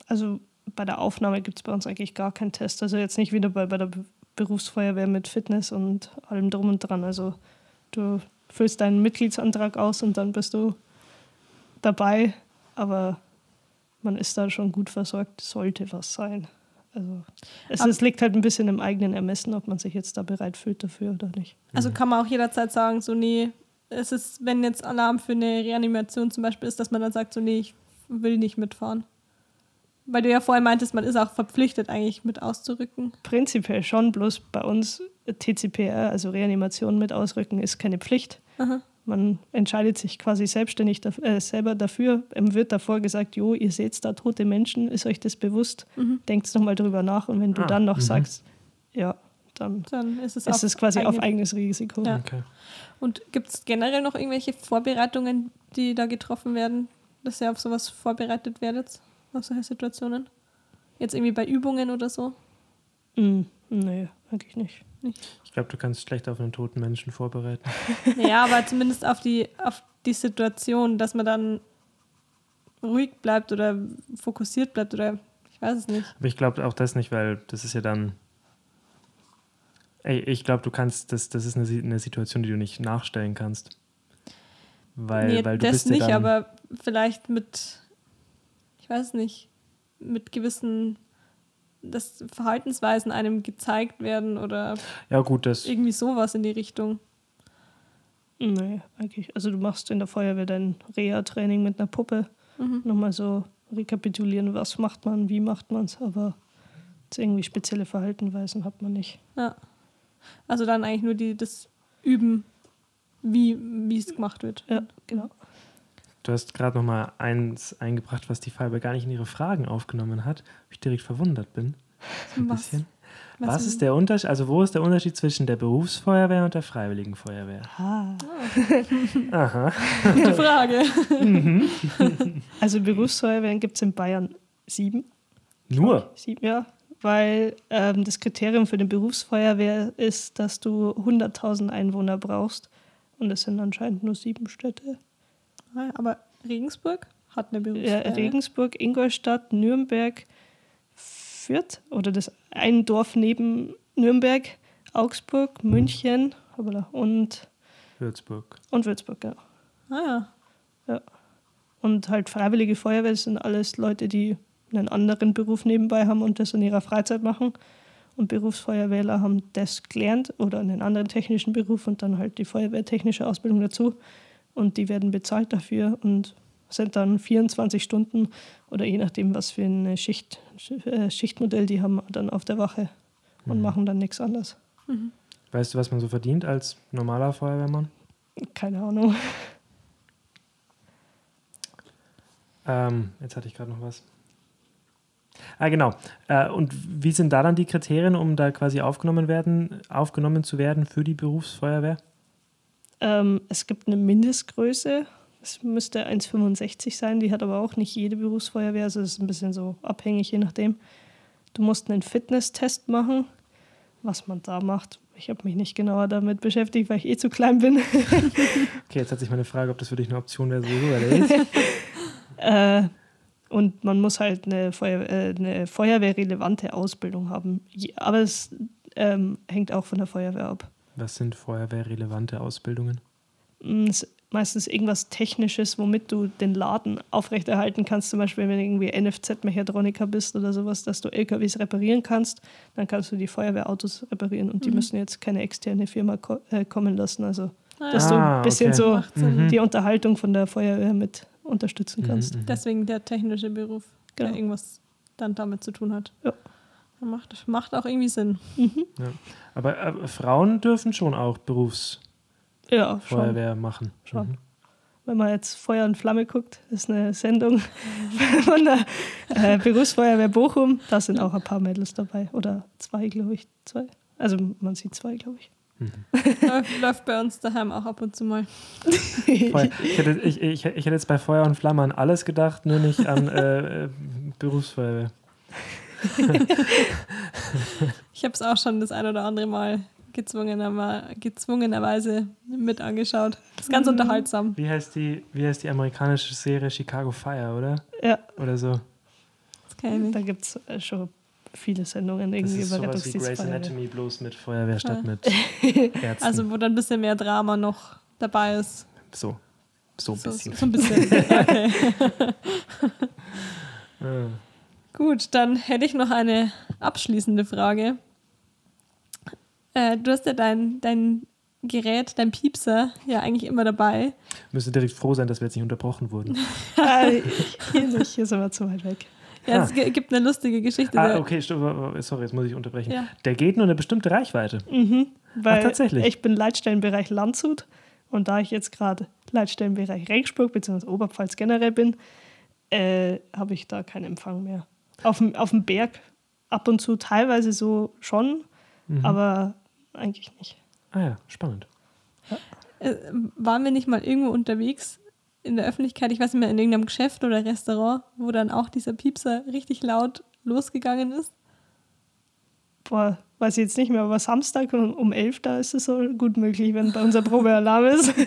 Also bei der Aufnahme gibt es bei uns eigentlich gar keinen Test. Also jetzt nicht wieder bei, bei der Be- Berufsfeuerwehr mit Fitness und allem drum und dran. Also du füllst deinen Mitgliedsantrag aus und dann bist du dabei. Aber man ist da schon gut versorgt, sollte was sein. Also es ist, liegt halt ein bisschen im eigenen Ermessen, ob man sich jetzt da bereit fühlt dafür oder nicht. Also Mhm. kann man auch jederzeit sagen, so nee, es ist, wenn jetzt Alarm für eine Reanimation zum Beispiel ist, dass man dann sagt, so nee, ich will nicht mitfahren. Weil du ja vorher meintest, man ist auch verpflichtet, eigentlich mit auszurücken. Prinzipiell schon, bloß bei uns TCPR, also Reanimation mit Ausrücken, ist keine Pflicht. Aha. Man entscheidet sich quasi selbstständig daf- äh, selber dafür. Ihm wird davor gesagt, jo, ihr seht da tote Menschen, ist euch das bewusst? Mhm. Denkt nochmal drüber nach und wenn du Ah, dann noch mhm. sagst, ja, dann Dann ist es, ist es quasi auf eigene- eigenes Risiko. Ja. Okay. Und gibt es generell noch irgendwelche Vorbereitungen, die da getroffen werden, dass ihr auf sowas vorbereitet werdet, auf solche Situationen? Jetzt irgendwie bei Übungen oder so? Mm, nee, eigentlich nicht. Ich glaube, du kannst schlecht auf einen toten Menschen vorbereiten. Ja, aber zumindest auf die, auf die Situation, dass man dann ruhig bleibt oder fokussiert bleibt oder ich weiß es nicht. Aber ich glaube auch das nicht, weil das ist ja dann. Ey, ich glaube, du kannst, das, das ist eine, eine Situation, die du nicht nachstellen kannst. Weil, nee, weil du das bist ja nicht, dann, aber vielleicht mit, ich weiß nicht, mit gewissen, dass Verhaltensweisen einem gezeigt werden oder Ja, gut, das. irgendwie sowas in die Richtung. Nee, eigentlich. Also du machst in der Feuerwehr dein Reha-Training mit einer Puppe. Mhm. Nochmal so rekapitulieren, was macht man, wie macht man es, aber irgendwie spezielle Verhaltensweisen hat man nicht. Ja. Also dann eigentlich nur die, das Üben, wie wie es gemacht wird. Ja, genau. Du hast gerade noch mal eins eingebracht, was die Fallbe gar nicht in ihre Fragen aufgenommen hat, wo ich direkt verwundert bin. So ein Was? bisschen. Was ist der Unterschied, also wo ist der Unterschied zwischen der Berufsfeuerwehr und der Freiwilligen Feuerwehr? Ah. Aha. Gute Frage. Also Berufsfeuerwehren gibt es in Bayern sieben. Nur? Sieben, ja. Weil ähm, das Kriterium für eine Berufsfeuerwehr ist, dass du 100.000 Einwohner brauchst. Und es sind anscheinend nur sieben Städte. Aber Regensburg hat eine Ja, Berufsfeuerwehr. Regensburg, Ingolstadt, Nürnberg, Fürth oder das ein Dorf neben Nürnberg, Augsburg, München hoppala, und, Würzburg. und Würzburg, ja. Ah ja. Und halt freiwillige Feuerwehr sind alles Leute, die einen anderen Beruf nebenbei haben und das in ihrer Freizeit machen. Und Berufsfeuerwehrler haben das gelernt oder einen anderen technischen Beruf und dann halt die feuerwehrtechnische Ausbildung dazu. Und die werden bezahlt dafür und sind dann 24 Stunden oder je nachdem, was für ein Schicht, äh, Schichtmodell die haben, dann auf der Wache und Mhm. machen dann nichts anderes. Weißt du, was man so verdient als normaler Feuerwehrmann? Keine Ahnung. Ähm, jetzt hatte ich gerade noch was. Ah, genau. Äh, und wie sind da dann die Kriterien, um da quasi aufgenommen werden, aufgenommen zu werden für die Berufsfeuerwehr? Ähm, es gibt eine Mindestgröße. Es müsste 1,65 sein. Die hat aber auch nicht jede Berufsfeuerwehr. Also es ist ein bisschen so abhängig, je nachdem. Du musst einen Fitnesstest machen. was man da macht. Ich habe mich nicht genauer damit beschäftigt, weil ich eh zu klein bin. Okay, jetzt hat sich meine Frage, ob das für dich eine Option wäre, sowieso erledigt. äh, und man muss halt eine, Feuer, äh, eine feuerwehrrelevante Ausbildung haben. Aber es ähm, hängt auch von der Feuerwehr ab. Was sind feuerwehrrelevante Ausbildungen? Mm, meistens irgendwas Technisches, womit du den Laden aufrechterhalten kannst. Zum Beispiel, wenn du irgendwie NFZ-Mechatroniker bist oder sowas, dass du LKWs reparieren kannst, dann kannst du die Feuerwehrautos reparieren und die Mhm. müssen jetzt keine externe Firma ko äh, kommen lassen. Also, Ah, dass du Ah, ein bisschen okay. so. Mhm. die Unterhaltung von der Feuerwehr mit unterstützen kannst. Mhm, mhm. Deswegen der technische Beruf, der Genau. irgendwas dann damit zu tun hat. Ja. Macht, macht auch irgendwie Sinn. Mhm. Aber äh, Frauen dürfen schon auch Berufsfeuerwehr Ja, machen. Schon. Mhm. Wenn man jetzt Feuer und Flamme guckt, ist eine Sendung von der äh, Berufsfeuerwehr Bochum. Da sind auch ein paar Mädels dabei. Oder zwei, glaube ich. Zwei. Also man sieht zwei, glaube ich. läuft, läuft bei uns daheim auch ab und zu mal. Ich, hätte, ich, ich, ich hätte jetzt bei Feuer und Flamme an alles gedacht, nur nicht an äh, äh, Berufsfeuerwehr. Ich habe es auch schon das ein oder andere Mal gezwungener, gezwungenerweise mit angeschaut. ist ganz Mhm. unterhaltsam. Wie heißt, die, wie heißt die amerikanische Serie Chicago Fire, oder? Ja, Oder so. Das kenn ich nicht. da gibt es äh, schon viele Sendungen Das irgendwie ist über sowas wie. Grey's. Anatomy, bloß mit Feuerwehr statt Ja. mit Ärzten. Also, wo dann ein bisschen mehr Drama noch dabei ist. so. So ein So, bisschen. so ein bisschen. Okay. Gut, dann hätte ich noch eine abschließende Frage. Äh, du hast ja dein, dein Gerät, dein Piepser, ja eigentlich immer dabei. Müsste direkt froh sein, dass wir jetzt nicht unterbrochen wurden. Hier nicht, hier sind wir zu weit weg. Ja, Ah. es gi- gibt eine lustige Geschichte. Ah, okay, stopp, sorry, jetzt muss ich unterbrechen. Ja. Der geht nur eine bestimmte Reichweite. Mhm, weil tatsächlich? ich bin Leitstellenbereich Landshut und da ich jetzt gerade Leitstellenbereich Regensburg bzw. Oberpfalz generell bin, äh, habe ich da keinen Empfang mehr. Auf dem, auf dem Berg ab und zu teilweise so schon, Mhm. aber eigentlich nicht. Ah ja, spannend. Äh, waren wir nicht mal irgendwo unterwegs in der Öffentlichkeit, ich weiß nicht mehr, in irgendeinem Geschäft oder Restaurant, wo dann auch dieser Piepser richtig laut losgegangen ist? Boah, weiß ich jetzt nicht mehr, aber Samstag um, um 11, da ist es so gut möglich, wenn bei unser Probealarm ist.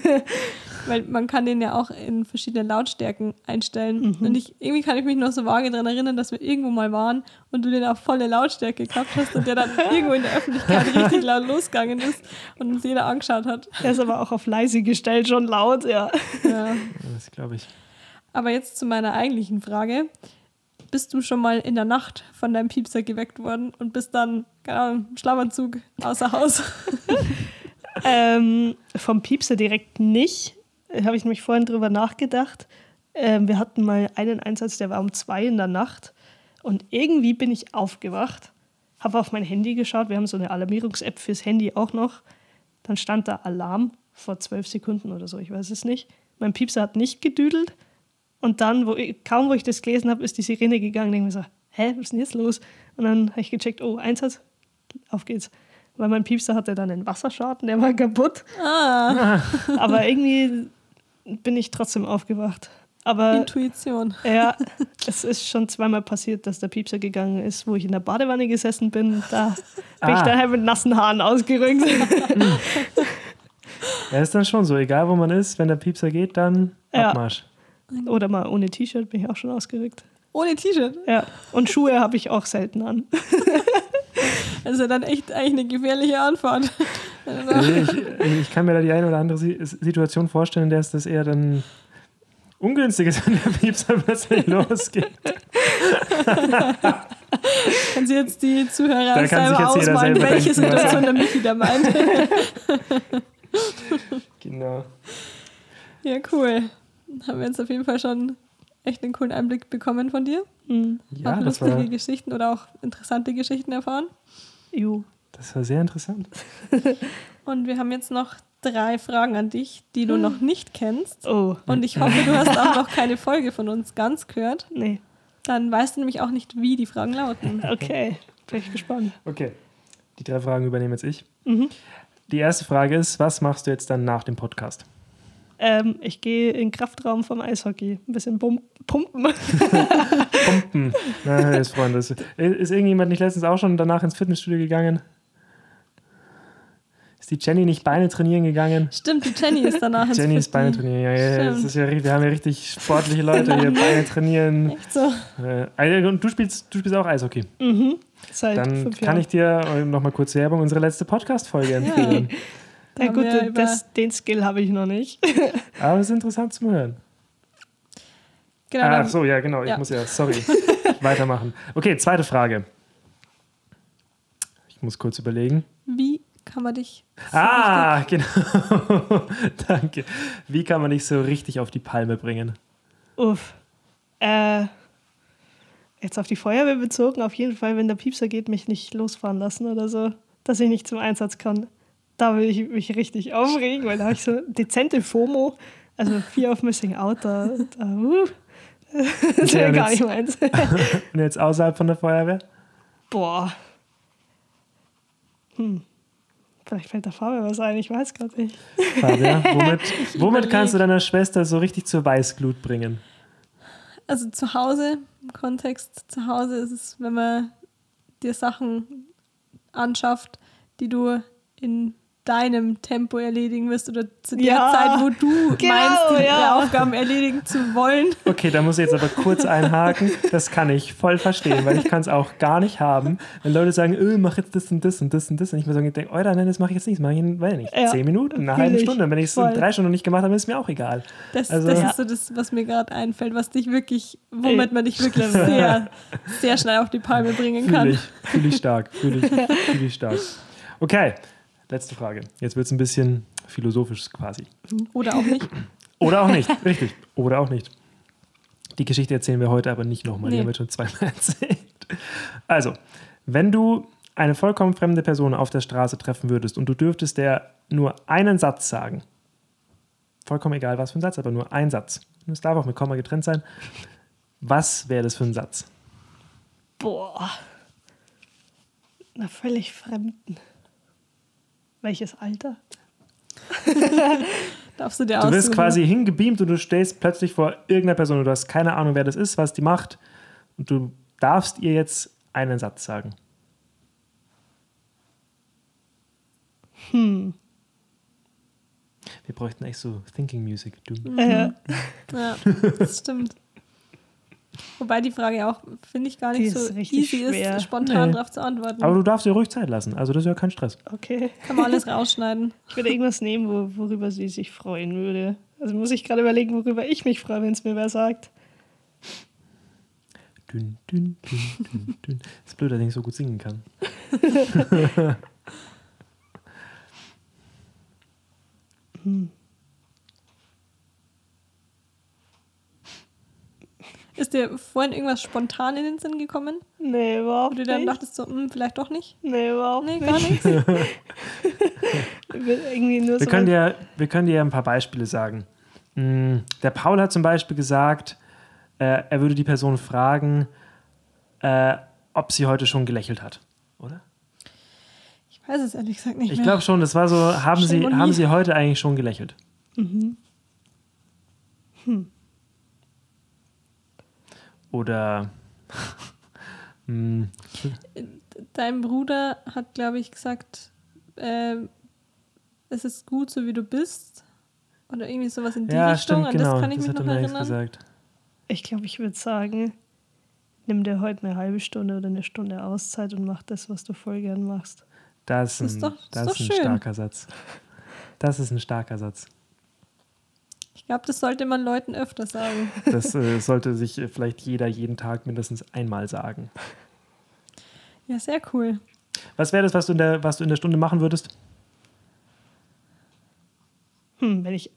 Weil man kann den ja auch in verschiedene Lautstärken einstellen. Mhm. Und ich, irgendwie kann ich mich noch so vage daran erinnern, dass wir irgendwo mal waren und du den auf volle Lautstärke gehabt hast und der dann irgendwo in der Öffentlichkeit richtig laut losgegangen ist und uns jeder angeschaut hat. Der ist aber auch auf leise gestellt, schon laut, ja. Ja. Das glaube ich. Aber jetzt zu meiner eigentlichen Frage. Bist du schon mal in der Nacht von deinem Piepser geweckt worden und bist dann, keine Ahnung, im Schlafanzug außer Haus? Ähm, vom Piepser direkt nicht. Habe ich nämlich vorhin drüber nachgedacht. Ähm, wir hatten mal einen Einsatz, der war um zwei in der Nacht. Und irgendwie bin ich aufgewacht, habe auf mein Handy geschaut. Wir haben so eine Alarmierungs-App fürs Handy auch noch. Dann stand da Alarm vor zwölf Sekunden oder so, ich weiß es nicht. Mein Piepser hat nicht gedüdelt. Und dann, wo ich, kaum wo ich das gelesen habe, ist die Sirene gegangen. Ich mir so, hä, was ist denn jetzt los? Und dann habe ich gecheckt, oh, Einsatz, auf geht's. Weil mein Piepser hatte dann einen Wasserschaden, der war kaputt. Ah, Aber irgendwie bin ich trotzdem aufgewacht. Aber Intuition. ja, es ist schon zweimal passiert, dass der Piepser gegangen ist, wo ich in der Badewanne gesessen bin. Da bin ich Ah. daher mit nassen Haaren ausgerückt. Ja, ist dann schon so, egal wo man ist, wenn der Piepser geht, dann Ja. Abmarsch. Oder mal ohne T-Shirt bin ich auch schon ausgerückt. Ohne T-Shirt. Ja, und Schuhe habe ich auch selten an. Also dann echt eigentlich eine gefährliche Antwort. Also ich, ich kann mir da die eine oder andere Si- Situation vorstellen, in der es das eher dann ungünstig ist, wenn der Piepser plötzlich losgeht. Kann sich jetzt die Zuhörer Da selber ausmalen, selber welche Situation der Michi da meint. Genau. Ja, cool. Haben wir jetzt auf jeden Fall schon echt einen coolen Einblick bekommen von dir. Hm, Ja, auch das lustige war, Geschichten oder auch interessante Geschichten erfahren. ju. Das war sehr interessant. Und wir haben jetzt noch drei Fragen an dich, die du noch nicht kennst. Oh, Und ich hoffe, du hast auch noch keine Folge von uns ganz gehört. nee. Dann weißt du nämlich auch nicht, wie die Fragen lauten. Okay, bin ich gespannt. Okay. Die drei Fragen übernehme jetzt ich. Mhm. Die erste Frage ist, was machst du jetzt dann nach dem Podcast? Ähm, ich gehe in den Kraftraum vom Eishockey. Ein bisschen bum pumpen. Pumpen. Na, das Freunde. Ist, ist irgendjemand nicht letztens auch schon danach ins Fitnessstudio gegangen? Ist die Jenny nicht Beine trainieren gegangen? Stimmt, die Jenny ist danach ins Jenny ist Beine trainieren. Ja, ja, das Stimmt. ist ja, richtig- wir haben ja richtig sportliche Leute hier. Beine trainieren. Echt so. Äh, und du spielst, du spielst auch Eishockey. Mhm. Seit Dann fünf kann ich dir noch mal kurz Werbung unsere letzte Podcast-Folge empfehlen. Ja, haben gut, das, den Skill habe ich noch nicht. Aber es ist interessant zum Hören. Genau, Ah, Ach so, ja, genau. Ich Ja. muss ja, sorry, weitermachen. Okay, zweite Frage. Ich muss kurz überlegen. Wie kann man dich so Ah, genau. Danke. Wie kann man dich so richtig auf die Palme bringen? Uff. Äh, jetzt auf die Feuerwehr bezogen, auf jeden Fall, wenn der Piepser geht, mich nicht losfahren lassen oder so, dass ich nicht zum Einsatz kann. Da will ich mich richtig aufregen, weil da habe ich so dezente FOMO, also Fear of Missing Out, da, da uh, das wäre und gar jetzt- nicht meins. Und jetzt außerhalb von der Feuerwehr? Boah. Hm. Vielleicht fällt der Farbe was ein, ich weiß gerade nicht. Fabian, womit, womit kannst du deiner Schwester so richtig zur Weißglut bringen? Also zu Hause, im Kontext zu Hause ist es, wenn man dir Sachen anschafft, die du in deinem Tempo erledigen wirst oder zu der Ja, Zeit, wo du genau, meinst, die ja. Aufgaben erledigen zu wollen. Okay, da muss ich jetzt aber kurz einhaken. Das kann ich voll verstehen, weil ich kann es auch gar nicht haben, wenn Leute sagen, öh, mach jetzt das und das und das und das. Und ich mir so denke, Alter, nein, das mache ich jetzt nicht. Das mache ich in, weiß nicht, Ja, zehn Minuten, eine fühl halbe. Stunde. Und wenn ich es in drei Stunden nicht gemacht habe, ist mir auch egal. Das, Also- das Ja. ist so das, was mir gerade einfällt, was dich wirklich, womit Ey, man dich wirklich sehr, sehr schnell auf die Palme bringen kann. Fühle ich, fühle ich stark, fühle ich, fühle ich stark. Okay, letzte Frage. Jetzt wird es ein bisschen philosophisch quasi. Oder auch nicht. Oder auch nicht, richtig. Oder auch nicht. Die Geschichte erzählen wir heute aber nicht nochmal. Die Nee. haben wir schon zweimal erzählt. Also, wenn du eine vollkommen fremde Person auf der Straße treffen würdest und du dürftest der nur einen Satz sagen, vollkommen egal was für ein Satz, aber nur ein Satz, und es darf auch mit Komma getrennt sein, was wäre das für ein Satz? Boah. Na, völlig Fremden. Welches Alter? Darfst du dir Du wirst quasi hingebeamt und du stehst plötzlich vor irgendeiner Person und du hast keine Ahnung, wer das ist, was die macht und du darfst ihr jetzt einen Satz sagen. Hm. Wir bräuchten echt so Thinking Music. Du. Äh, Ja, das stimmt. Wobei die Frage auch, finde ich, gar Die nicht so easy schwer. ist, spontan Nee. darauf zu antworten. Aber du darfst dir ruhig Zeit lassen. Also das ist ja kein Stress. okay. Kann man alles rausschneiden. Ich würde irgendwas nehmen, wo, worüber sie sich freuen würde. Also muss ich gerade überlegen, worüber ich mich freue, wenn es mir wer sagt. Dün, dün, dün, dün, dün. Ist blöd, dass ich nicht so gut singen kann. Ist dir vorhin irgendwas spontan in den Sinn gekommen? Nee, Wo überhaupt du dann nicht. dachtest, so, hm, vielleicht doch nicht? nee, überhaupt Nee, nicht. gar nichts. Irgendwie nur Wir so können, dir, wir können dir ein paar Beispiele sagen. Mm, Der Paul hat zum Beispiel gesagt, äh, er würde die Person fragen, äh, ob sie heute schon gelächelt hat. Oder? Ich weiß es ehrlich gesagt nicht Ich glaube schon, das war so, haben sie, haben sie heute eigentlich schon gelächelt? Mhm. Oder mm, Dein Bruder hat, glaube ich, gesagt, ähm, es ist gut, so wie du bist. Oder irgendwie sowas in die ja, Richtung. stimmt, An genau. das kann ich mich hat noch er mir jetzt erinnern. gesagt. Ich glaube, ich würde sagen, nimm dir heute eine halbe Stunde oder eine Stunde Auszeit und mach das, was du voll gern machst. Das Das ist ist ein, doch- das das ist ist ein doch schön. starker Satz. Das ist ein starker Satz. Ich glaube, das sollte man Leuten öfter sagen. Das äh, sollte sich äh, vielleicht jeder jeden Tag mindestens einmal sagen. Ja, sehr cool. Was wäre das, was du, in der, was du in der Stunde machen würdest? Hm, wenn ich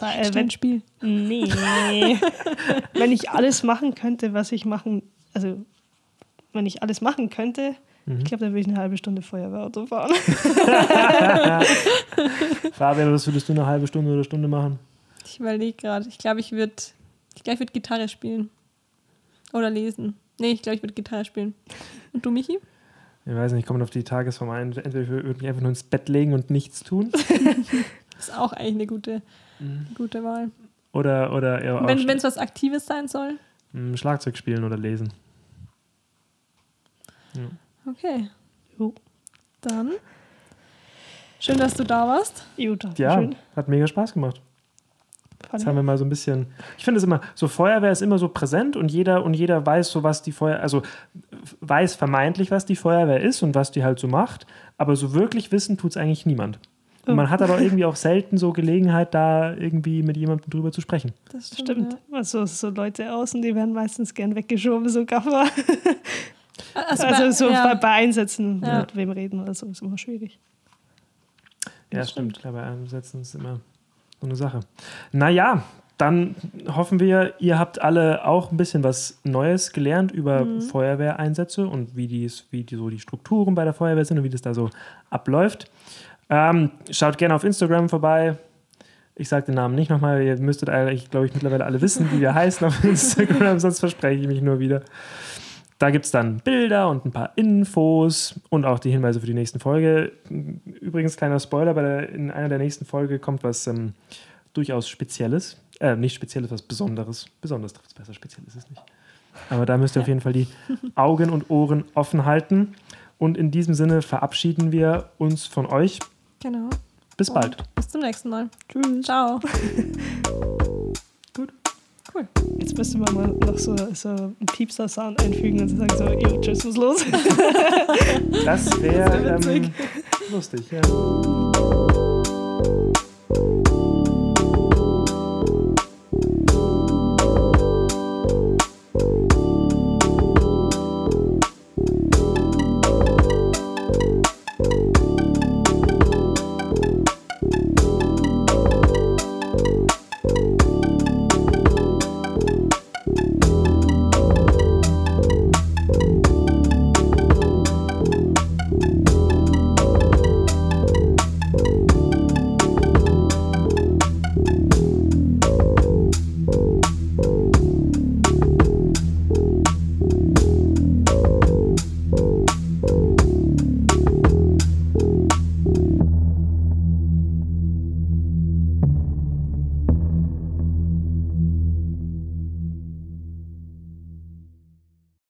äh, Ein wenn, Spiel. Nee. wenn ich alles machen könnte, was ich machen, also wenn ich alles machen könnte, Mhm. ich glaube, dann würde ich eine halbe Stunde Feuerwehrauto fahren. Fabian, was würdest du eine halbe Stunde oder Stunde machen? Ich überlege gerade. Ich glaube, ich würde ich glaub, ich würd Gitarre spielen. Oder lesen. Nee, ich glaube, ich würde Gitarre spielen. Und du, Michi? Ich weiß nicht, kommt auf die Tagesform ein. Entweder ich würde mich einfach nur ins Bett legen und nichts tun. Ist auch eigentlich eine gute, gute Wahl. Oder, oder auch Wenn es was Aktives sein soll. mm, Schlagzeug spielen oder lesen. Okay. Jo. Dann Schön, dass du da warst. Jo, danke Ja, schön. hat mega Spaß gemacht. Jetzt ich. haben wir mal so ein bisschen. Ich finde es immer, so Feuerwehr ist immer so präsent und jeder und jeder weiß so, was die Feuerwehr, also weiß vermeintlich, was die Feuerwehr ist und was die halt so macht, aber so wirklich wissen tut es eigentlich niemand. Und man hat aber irgendwie auch selten so Gelegenheit, da irgendwie mit jemandem drüber zu sprechen. Das stimmt. Stimmt. Also so Leute außen, die werden meistens gern weggeschoben, so Gaffer. Ja. Also, Also so ja. bei, bei Einsätzen Ja. mit wem reden oder so ist immer schwierig. Ja, Das stimmt. Klar, bei Einsätzen ist immer so eine Sache. Naja, dann hoffen wir, ihr habt alle auch ein bisschen was Neues gelernt über Feuerwehreinsätze und wie, dies, wie die, so die Strukturen bei der Feuerwehr sind und wie das da so abläuft. Ähm, schaut gerne auf Instagram vorbei. Ich sage den Namen nicht nochmal. Ihr müsstet eigentlich, glaube ich, mittlerweile alle wissen, wie wir heißen auf Instagram, sonst verspreche ich mich nur wieder. Da gibt es dann Bilder und ein paar Infos und auch die Hinweise für die nächsten Folge. Übrigens, kleiner Spoiler, bei der, in einer der nächsten Folge kommt was ähm, durchaus Spezielles. Äh, nicht Spezielles, was Besonderes. Besonders trifft es besser, speziell ist es nicht. Aber da müsst ihr auf jeden Fall die Augen und Ohren offen halten. Und in diesem Sinne verabschieden wir uns von euch. Genau. Bis bald. Bis zum nächsten Mal. Tschüss. Ciao. Jetzt müsste man mal noch so, so einen Piepser-Sound einfügen und sagen so, jo, tschüss, was los? Das wäre ähm, lustig, ja.